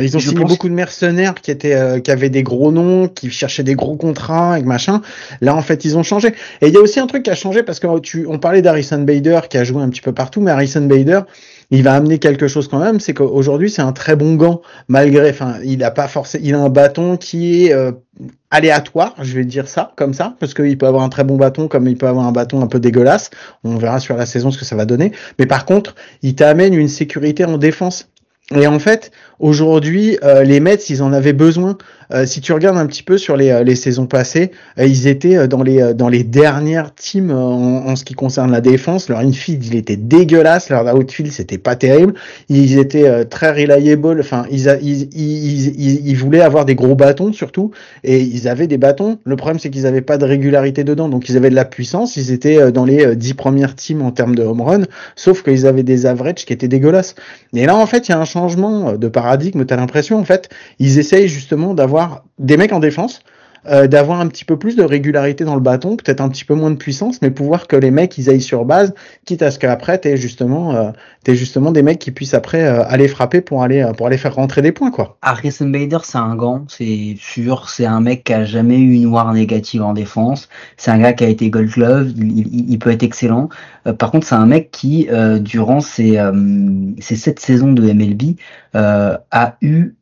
euh, ils ont signé beaucoup de mercenaires qui étaient, euh, qui avaient des gros noms, qui cherchaient des gros contrats et machin. Là, en fait, ils ont changé. Et il y a aussi un truc qui a changé parce que tu, on parlait d'Harrison Bader qui a joué un petit peu partout, mais Harrison Bader, il va amener quelque chose quand même. C'est qu'aujourd'hui, c'est un très bon gant, malgré, enfin, il a pas forcément, il a un bâton qui est euh, aléatoire, je vais dire ça comme ça, parce qu'il peut avoir un très bon bâton comme il peut avoir un bâton un peu dégueulasse. On verra sur la saison ce que ça va donner. Mais par contre, il t'amène une sécurité en défense et en fait, aujourd'hui, euh, les Mets, ils en avaient besoin. Euh, si tu regardes un petit peu sur les, euh, les saisons passées, ils étaient dans les dans les dernières teams en, en, ce qui concerne la défense. Leur infield, il était dégueulasse. Leur outfield, c'était pas terrible. Ils étaient très reliable. Enfin, ils, ils, ils, ils, voulaient avoir des gros bâtons surtout, et ils avaient des bâtons. Le problème, c'est qu'ils avaient pas de régularité dedans, donc ils avaient de la puissance. Ils étaient dans les dix premières teams en termes de home run, sauf qu'ils avaient des averages qui étaient dégueulasses. Et là, en fait, il y a un changement de paradigme, t'as l'impression en fait, ils essayent justement d'avoir des mecs en défense, euh, d'avoir un petit peu plus de régularité dans le bâton, peut-être un petit peu moins de puissance, mais pouvoir que les mecs ils aillent sur base, quitte à ce qu'après t'aies justement, euh, justement des mecs qui puissent après euh, aller frapper pour aller pour aller faire rentrer des points quoi. Harrison Bader c'est un gant, c'est sûr, c'est un mec qui a jamais eu une noire négative en défense, c'est un gars qui a été Gold Glove, il, peut être excellent. par contre c'est un mec qui durant ses ses sept saisons de MLB a eu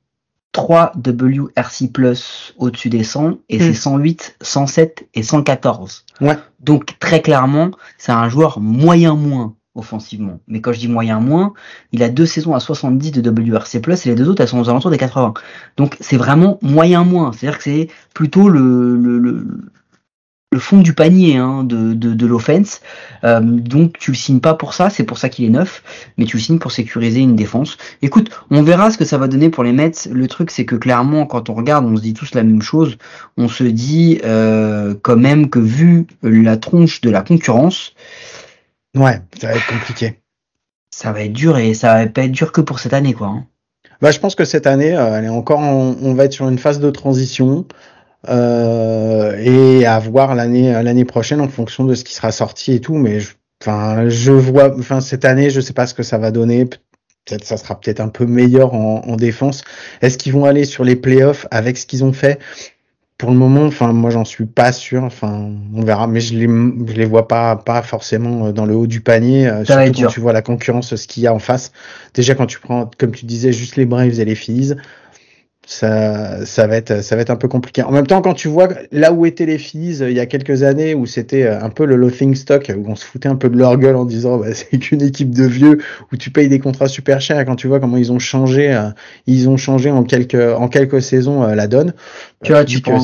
3 WRC Plus au-dessus des 100 et c'est 108, hmm. 107 et 114. Ouais. Donc très clairement, c'est un joueur moyen moins offensivement. Mais quand je dis moyen moins, il a deux saisons à 70 de WRC Plus et les deux autres elles sont aux alentours des 80. Donc c'est vraiment moyen moins. C'est-à-dire que c'est plutôt le, le, le le fond du panier hein, de, de, de l'offense. Euh, donc tu le signes pas pour ça, c'est pour ça qu'il est neuf, mais tu le signes pour sécuriser une défense. Écoute, on verra ce que ça va donner pour les Mets. Le truc c'est que clairement quand on regarde, on se dit tous la même chose. On se dit euh, quand même que vu la tronche de la concurrence, ouais, ça va être compliqué. Ça va être dur et ça va pas être dur que pour cette année quoi. Hein. Bah, je pense que cette année, euh, elle est encore, on va être sur une phase de transition. Euh, et à voir l'année l'année prochaine en fonction de ce qui sera sorti et tout. Mais enfin, je vois, enfin cette année, je sais pas ce que ça va donner. Peut-être ça sera peut-être un peu meilleur en, en défense. Est-ce qu'ils vont aller sur les playoffs avec ce qu'ils ont fait? Pour le moment, enfin moi j'en suis pas sûr. Enfin on verra, mais je les je les vois pas pas forcément euh, dans le haut du panier. Euh, surtout quand tu vois la concurrence, ce qu'il y a en face. Déjà quand tu prends, comme tu disais, juste les Braves et les Phillies ça, ça va être, ça va être un peu compliqué. En même temps, quand tu vois là où étaient les filles euh, il y a quelques années, où c'était euh, un peu le laughing stock, où on se foutait un peu de leur gueule en disant bah, c'est qu'une équipe de vieux, où tu payes des contrats super chers, et quand tu vois comment ils ont changé, euh, ils ont changé en quelques, en quelques saisons la donne. Tu vois, tu prends,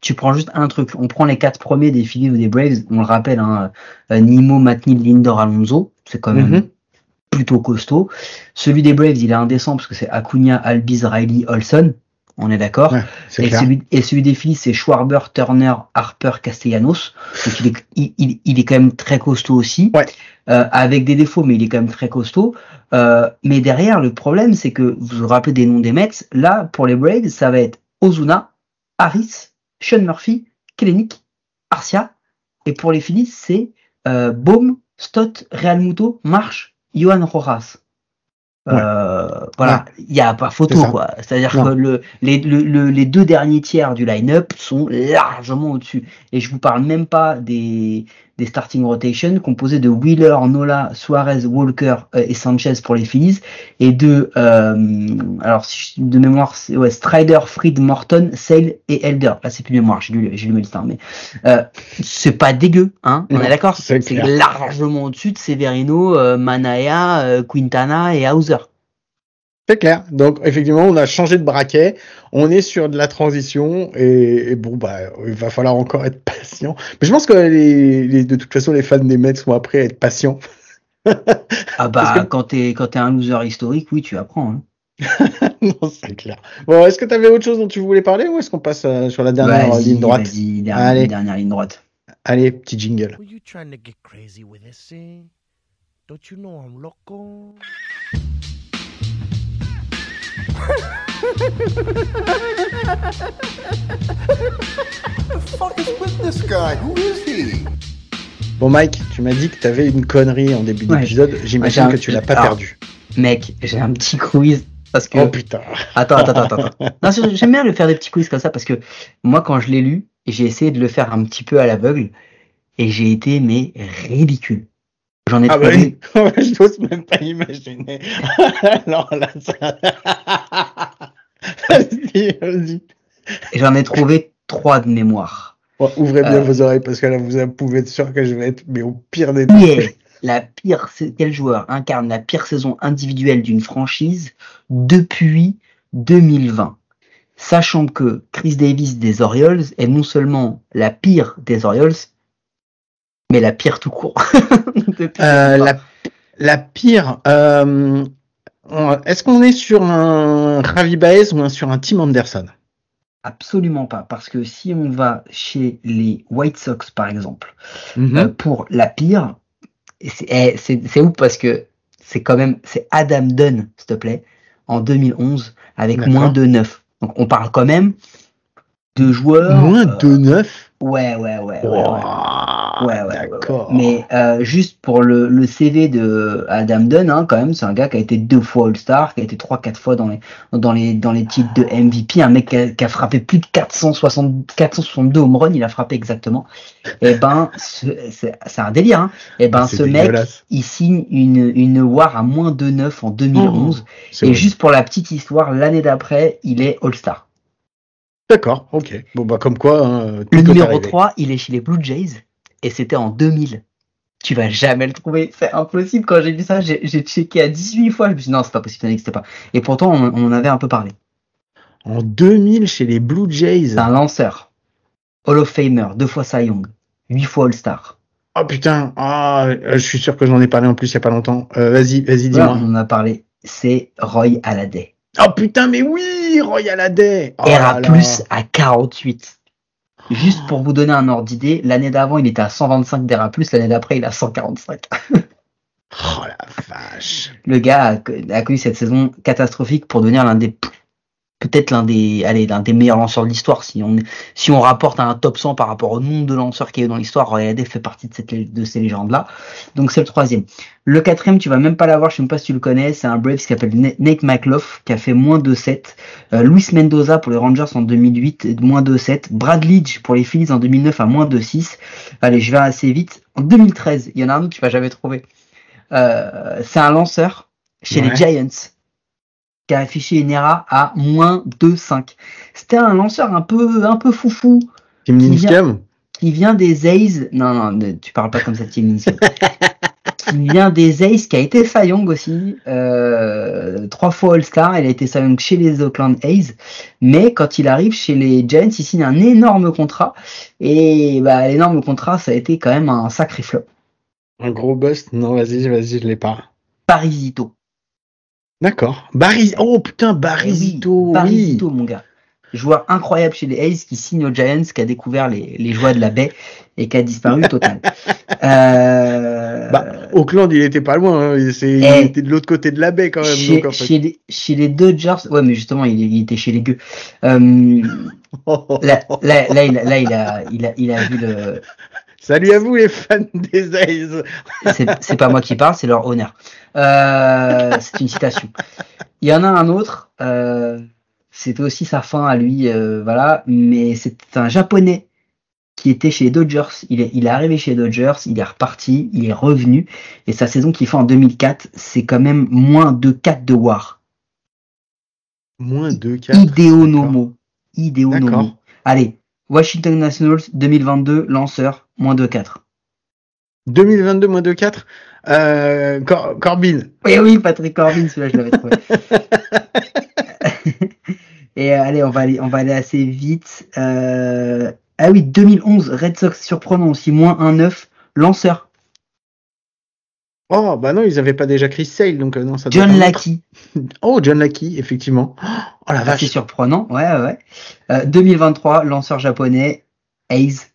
tu prends juste un truc. On prend les quatre premiers des Phillies ou des Braves. On le rappelle, hein, Nimo, Matnil, Lindor, Alonso. C'est quand même mm-hmm. Plutôt costaud. Celui des Braves, il est indécent parce que c'est Acuna, Albiz, Riley, Olson. On est d'accord. et, celui, et celui des filles, c'est Schwarber, Turner, Harper, Castellanos. Donc il est, il, il est quand même très costaud aussi. Euh, avec des défauts, mais il est quand même très costaud. Euh, mais derrière, le problème, c'est que vous vous rappelez des noms des Mets. Là, pour les Braves, ça va être Ozuna, Harris, Sean Murphy, Kelenic, Arcia. Et pour les Phillies, c'est euh, Baum, Stott, Real Muto, Marsh, Johan Rojas. Euh, voilà, il y a pas photo quoi. C'est-à-dire que le, les, le- le- les deux derniers tiers du line-up sont largement au-dessus. Et je vous parle même pas des, des starting rotation composés de Wheeler, Nola, Suarez, Walker euh, et Sanchez pour les Phillies et de euh, alors si je- de mémoire c'est ouais, Strider, Fried, Morton, Sale et Elder. Là c'est plus de mémoire, j'ai lu j'ai lu listes, hein, mais euh, c'est pas dégueu, hein. On Non, est d'accord? c'est largement au-dessus de Severino, euh, Manaya, euh, Quintana et Hauser. C'est clair. Donc effectivement, on a changé de braquet. On est sur de la transition et, et bon bah il va falloir encore être patient. Mais je pense que les, les- de toute façon les fans des Mets sont après à être patients. Ah bah que- quand t'es quand t'es un loser historique, oui tu apprends. Hein. non, c'est clair. Bon, est-ce que tu avais autre chose dont tu voulais parler ou est-ce qu'on passe euh, sur la dernière Vas-y, ligne droite? dernière, Allez. dernière ligne droite. Allez, petit jingle. Were you trying to get crazy with this scene? Don't you know I'm loco? Bon Mike, tu m'as dit que tu avais une connerie en début Ouais. d'épisode. J'imagine Ouais, que tu l'as pas alors, perdu. Mec, j'ai un petit quiz parce que Oh putain. attends attends attends attends. J'aime bien le faire des petits quiz comme ça parce que moi quand je l'ai lu, j'ai essayé de le faire un petit peu à l'aveugle et j'ai été mais ridicule. J'en ai Ah bah trouvé je n'ose même pas imaginer. Alors là, ça... vas-y, vas-y. j'en ai trouvé trois de mémoire. Bon, ouvrez bien Euh. vos oreilles parce que là, vous pouvez être sûr que je vais être mais au pire des est la pire quel joueur incarne la pire saison individuelle d'une franchise depuis 2020 Sachant que Chris Davis des Orioles est non seulement la pire des Orioles, mais la pire tout court. Euh, 2020. la, la pire. euh, Est-ce qu'on est sur un Ravi Baez ou un, sur un Tim Anderson? Absolument pas, parce que si on va chez les White Sox par exemple, Mhm. euh, pour la pire, c'est eh, c'est ouf parce que c'est quand même c'est Adam Dunn, s'il te plaît, en 2011 avec moins de 9. Donc on parle quand même de joueurs. Moins euh, de 9 Ouais, ouais, ouais. ouais, ouais. Ouais, ouais, ouais, D'accord. ouais. Mais euh, juste pour le, le CV de Adam Dunn, hein, quand même, c'est un gars qui a été deux fois All-Star, qui a été trois, quatre fois dans les dans les dans les titres de MVP, un mec qui a, qui a frappé plus de 460, 462 home runs, il a frappé exactement. Et ben, ce- c'est c'est un délire. Hein. Et ben, C'est ce mec, il signe une une WAR à moins de 9 en 2011. C'est et juste pour la petite histoire, l'année d'après, il est All-Star. D'accord, ok. Bon, bah, comme quoi. hein, Le numéro arriver. 3, il est chez les Blue Jays et c'était en 2000. Tu vas jamais le trouver, c'est impossible. Quand j'ai vu ça, j'ai checké à 18 fois. Je me suis dit non, c'est pas possible, ça n'existe pas. Et pourtant, on, on en avait un peu parlé. En 2000, chez les Blue Jays. C'est un lanceur, Hall of Famer, deux fois Cy Young, huit fois All-Star. Oh putain, ah, euh, je suis sûr que j'en ai parlé en plus il y a pas longtemps. Euh, vas-y, vas-y, dis-moi. on en a parlé. C'est Roy Halladay. Oh putain, mais oui, Royal Halladay. Oh là. plus à 48. Juste pour vous donner un ordre d'idée, l'année d'avant, il était à 125 d'ERA plus, l'année d'après, il est à 145. Oh la vache. le gars a, a connu cette saison catastrophique pour devenir l'un des peut-être l'un des allez l'un des meilleurs lanceurs de l'histoire. Si on si on rapporte à un top 100 par rapport au nombre de lanceurs qu'il y a eu dans l'histoire Roy Halladay fait partie de cette de ces légendes là donc c'est le troisième. Le quatrième tu vas même pas l'avoir je sais même pas si tu le connais c'est un Brave qui s'appelle Na- Nate McLaughlin qui a fait moins de 7 euh, Luis Mendoza pour les Rangers en 2008 moins de 7 Brad Leach pour les Phillies en 2009 à moins de 6 allez je vais assez vite. En 2013 il y en a un autre que tu vas jamais trouver. Euh, c'est un lanceur chez Ouais. les Giants qui a affiché une ERA à moins de 5. C'était un lanceur un peu un peu foufou Tim Qui Lincecum qui vient des A's. Non non, ne- tu parles pas comme ça, Tim Lincecum. qui vient des A's, qui a été Cy Young aussi, euh, trois fois All-Star. Il a été Cy Young chez les Oakland A's, mais quand il arrive chez les Giants, il signe un énorme contrat et bah l'énorme contrat, ça a été quand même un sacré flop. Un gros bust Non, vas-y, vas-y, je l'ai pas. Parisito. D'accord. Barry. Oh putain, Eh oui, Barizito. Oui. Barizito, mon gars. Joueur incroyable chez les A's qui signe aux Giants, qui a découvert les, les joies de la baie et qui a disparu total. Euh, Bah, Auckland, il était pas loin. hein. Il Eh. était de l'autre côté de la baie quand même. chez, donc, en fait. chez les, chez les Dodgers, ouais, mais justement, il, il était chez les gueux. Euh, là, là, là, il, a- là, il a, il a, il a vu le. Salut à vous les fans des A's. C'est pas moi qui parle, c'est leur honneur. Euh, c'est une citation. Il y en a un autre. Euh, C'était aussi sa fin à lui, euh, voilà. Mais c'est un japonais qui était chez les Dodgers. Il est, il est arrivé chez les Dodgers, il est reparti, il est revenu. Et sa saison qu'il fait en 2004, c'est quand même moins de 4 de WAR. Moins 2 4. Idéo Nomo. Idéo D'accord. Nomo. Allez, Washington Nationals 2022, lanceur, moins de 4. 2022 moins 2 4. Euh, Cor- Corbin. Oui, oui, Patrick Corbin, celui-là, je l'avais trouvé. Et euh, allez, on va aller, on va aller assez vite. Euh, ah oui, 2011, Red Sox surprenant aussi, moins 1-9, lanceur. Oh bah non, ils avaient pas déjà Chris Sale donc euh, non ça John Lackey, Oh John Lackey effectivement. Oh la assez vache. surprenant, ouais, ouais, ouais. Euh, 2023, lanceur japonais, Ace,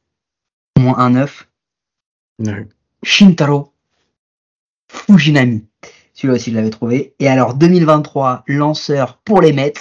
moins 1-9, Ouais. Shintaro Fujinami. Celui-là aussi, je l'avais trouvé. Et alors, 2023, lanceur pour les Mets,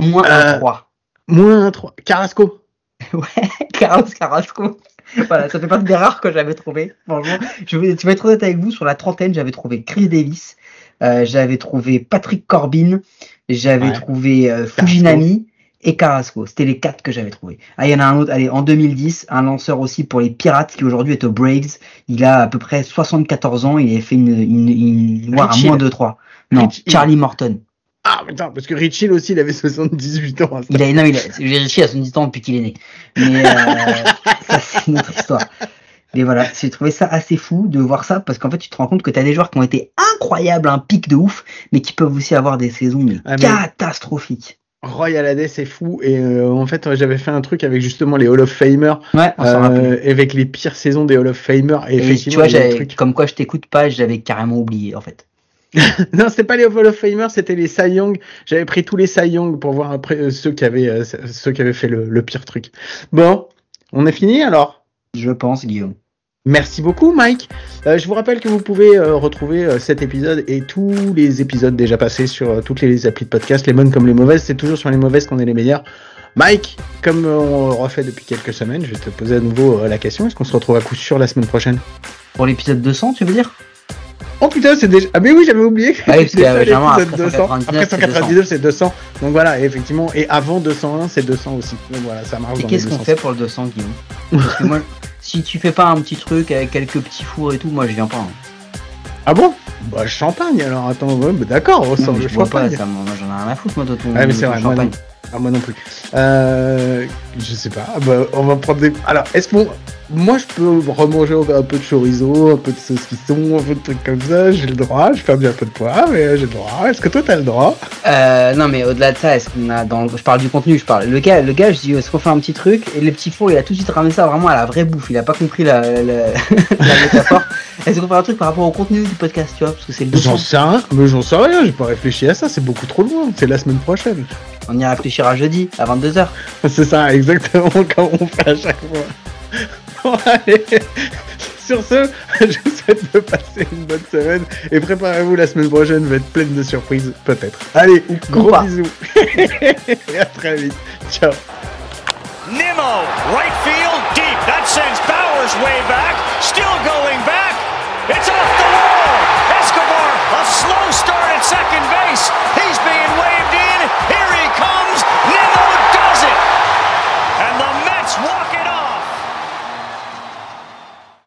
moins Euh, 1-3. Moins 3. Carrasco. Ouais, Carlos Carrasco. Voilà, ça fait partie des rares que j'avais trouvé. Franchement, je vais, tu vas être honnête avec vous, sur la trentaine, j'avais trouvé Chris Davis, euh, j'avais trouvé Patrick Corbin, j'avais Ouais. trouvé euh, Fujinami et Carrasco. C'était les quatre que j'avais trouvé. Ah, il y en a un autre, allez, en 2010, un lanceur aussi pour les Pirates qui aujourd'hui est aux Braves. Il a à peu près 74 ans, il avait fait une, une, à Rich moins Hill. de 3. Non, Rich Hill. Charlie Morton. Ah putain parce que Rich Hill aussi il avait 78 ans. à Il a, non, il a, j'ai réussi à son temps depuis qu'il est né. Mais euh, ça, c'est une autre histoire. Mais voilà, j'ai trouvé ça assez fou de voir ça parce qu'en fait, tu te rends compte que tu as des joueurs qui ont été incroyables, un pic de ouf, mais qui peuvent aussi avoir des saisons mais Ah, catastrophiques. Roy Halladay c'est fou et euh, en fait j'avais fait un truc avec justement les Hall of Famer Ouais, euh, avec les pires saisons des Hall of Famer et, Et tu effectivement vois, des j'avais- trucs. comme quoi je t'écoute pas, j'avais carrément oublié en fait. Non, c'était pas les Hall of Famer, c'était les Cy Young. J'avais pris tous les Cy Young pour voir après euh, ceux qui avaient euh, ceux qui avaient fait le, le pire truc. Bon, on a fini alors? Je pense, Guillaume. Merci beaucoup, Mike. Euh, je vous rappelle que vous pouvez euh, retrouver euh, cet épisode et tous les épisodes déjà passés sur toutes les applis de podcast, les bonnes comme les mauvaises. C'est toujours sur les mauvaises qu'on est les meilleurs. Mike, comme on refait depuis quelques semaines, je vais te poser à nouveau la question. Est-ce qu'on se retrouve à coup sûr la semaine prochaine? Pour l'épisode 200, tu veux dire? Oh putain, c'est déjà. Ah, mais oui, j'avais oublié. Ah oui, C'était euh, après 200. 199, Après c'est 199, c'est 200. Donc voilà, effectivement. Et avant 201, c'est 200 aussi. Donc voilà, ça marche Et qu'est-ce qu'on fait pour le 200, Guillaume? Parce que moi, si tu fais pas un petit truc avec quelques petits fours et tout, moi je viens pas. hein. Ah bon? Bah, champagne alors. Attends, ouais, bah, d'accord, on le bois pas, ça, moi j'en ai rien à foutre, moi, de ton, Ouais, mais c'est vrai, moi champagne. Ah, moi non plus. Euh, je sais pas. Ah, bah, on va prendre des. Alors, est-ce qu'on. Moi, je peux remanger un peu de chorizo, un peu de saucisson, un peu de trucs comme ça. J'ai le droit. Je perds un peu de poids, mais euh, j'ai le droit. Est-ce que toi, t'as le droit? Euh, non, mais au-delà de ça, est-ce qu'on a dans, je parle du contenu, je parle. Le gars, le gars, je dis, est-ce qu'on fait un petit truc? Et le petit four, il a tout de suite ramené ça vraiment à la vraie bouffe. Il a pas compris la, la métaphore. Est-ce qu'on fait un truc par rapport au contenu du podcast, tu vois Parce que c'est le 200. J'en sais rien. Mais j'en sais rien. J'ai pas réfléchi à ça. C'est beaucoup trop loin. C'est la semaine prochaine. On y réfléchira jeudi à 22h. C'est ça, exactement comme on fait à chaque fois. Bon, allez. Sur ce, je vous souhaite de passer une bonne semaine et préparez-vous, la semaine prochaine va être pleine de surprises, peut-être. Allez, gros pas. bisous et à très vite. Ciao. Nimmo, right field, deep. That sends Bowers way back. Still going back. It's off the wall. Escobar, a slow start at second base. He's being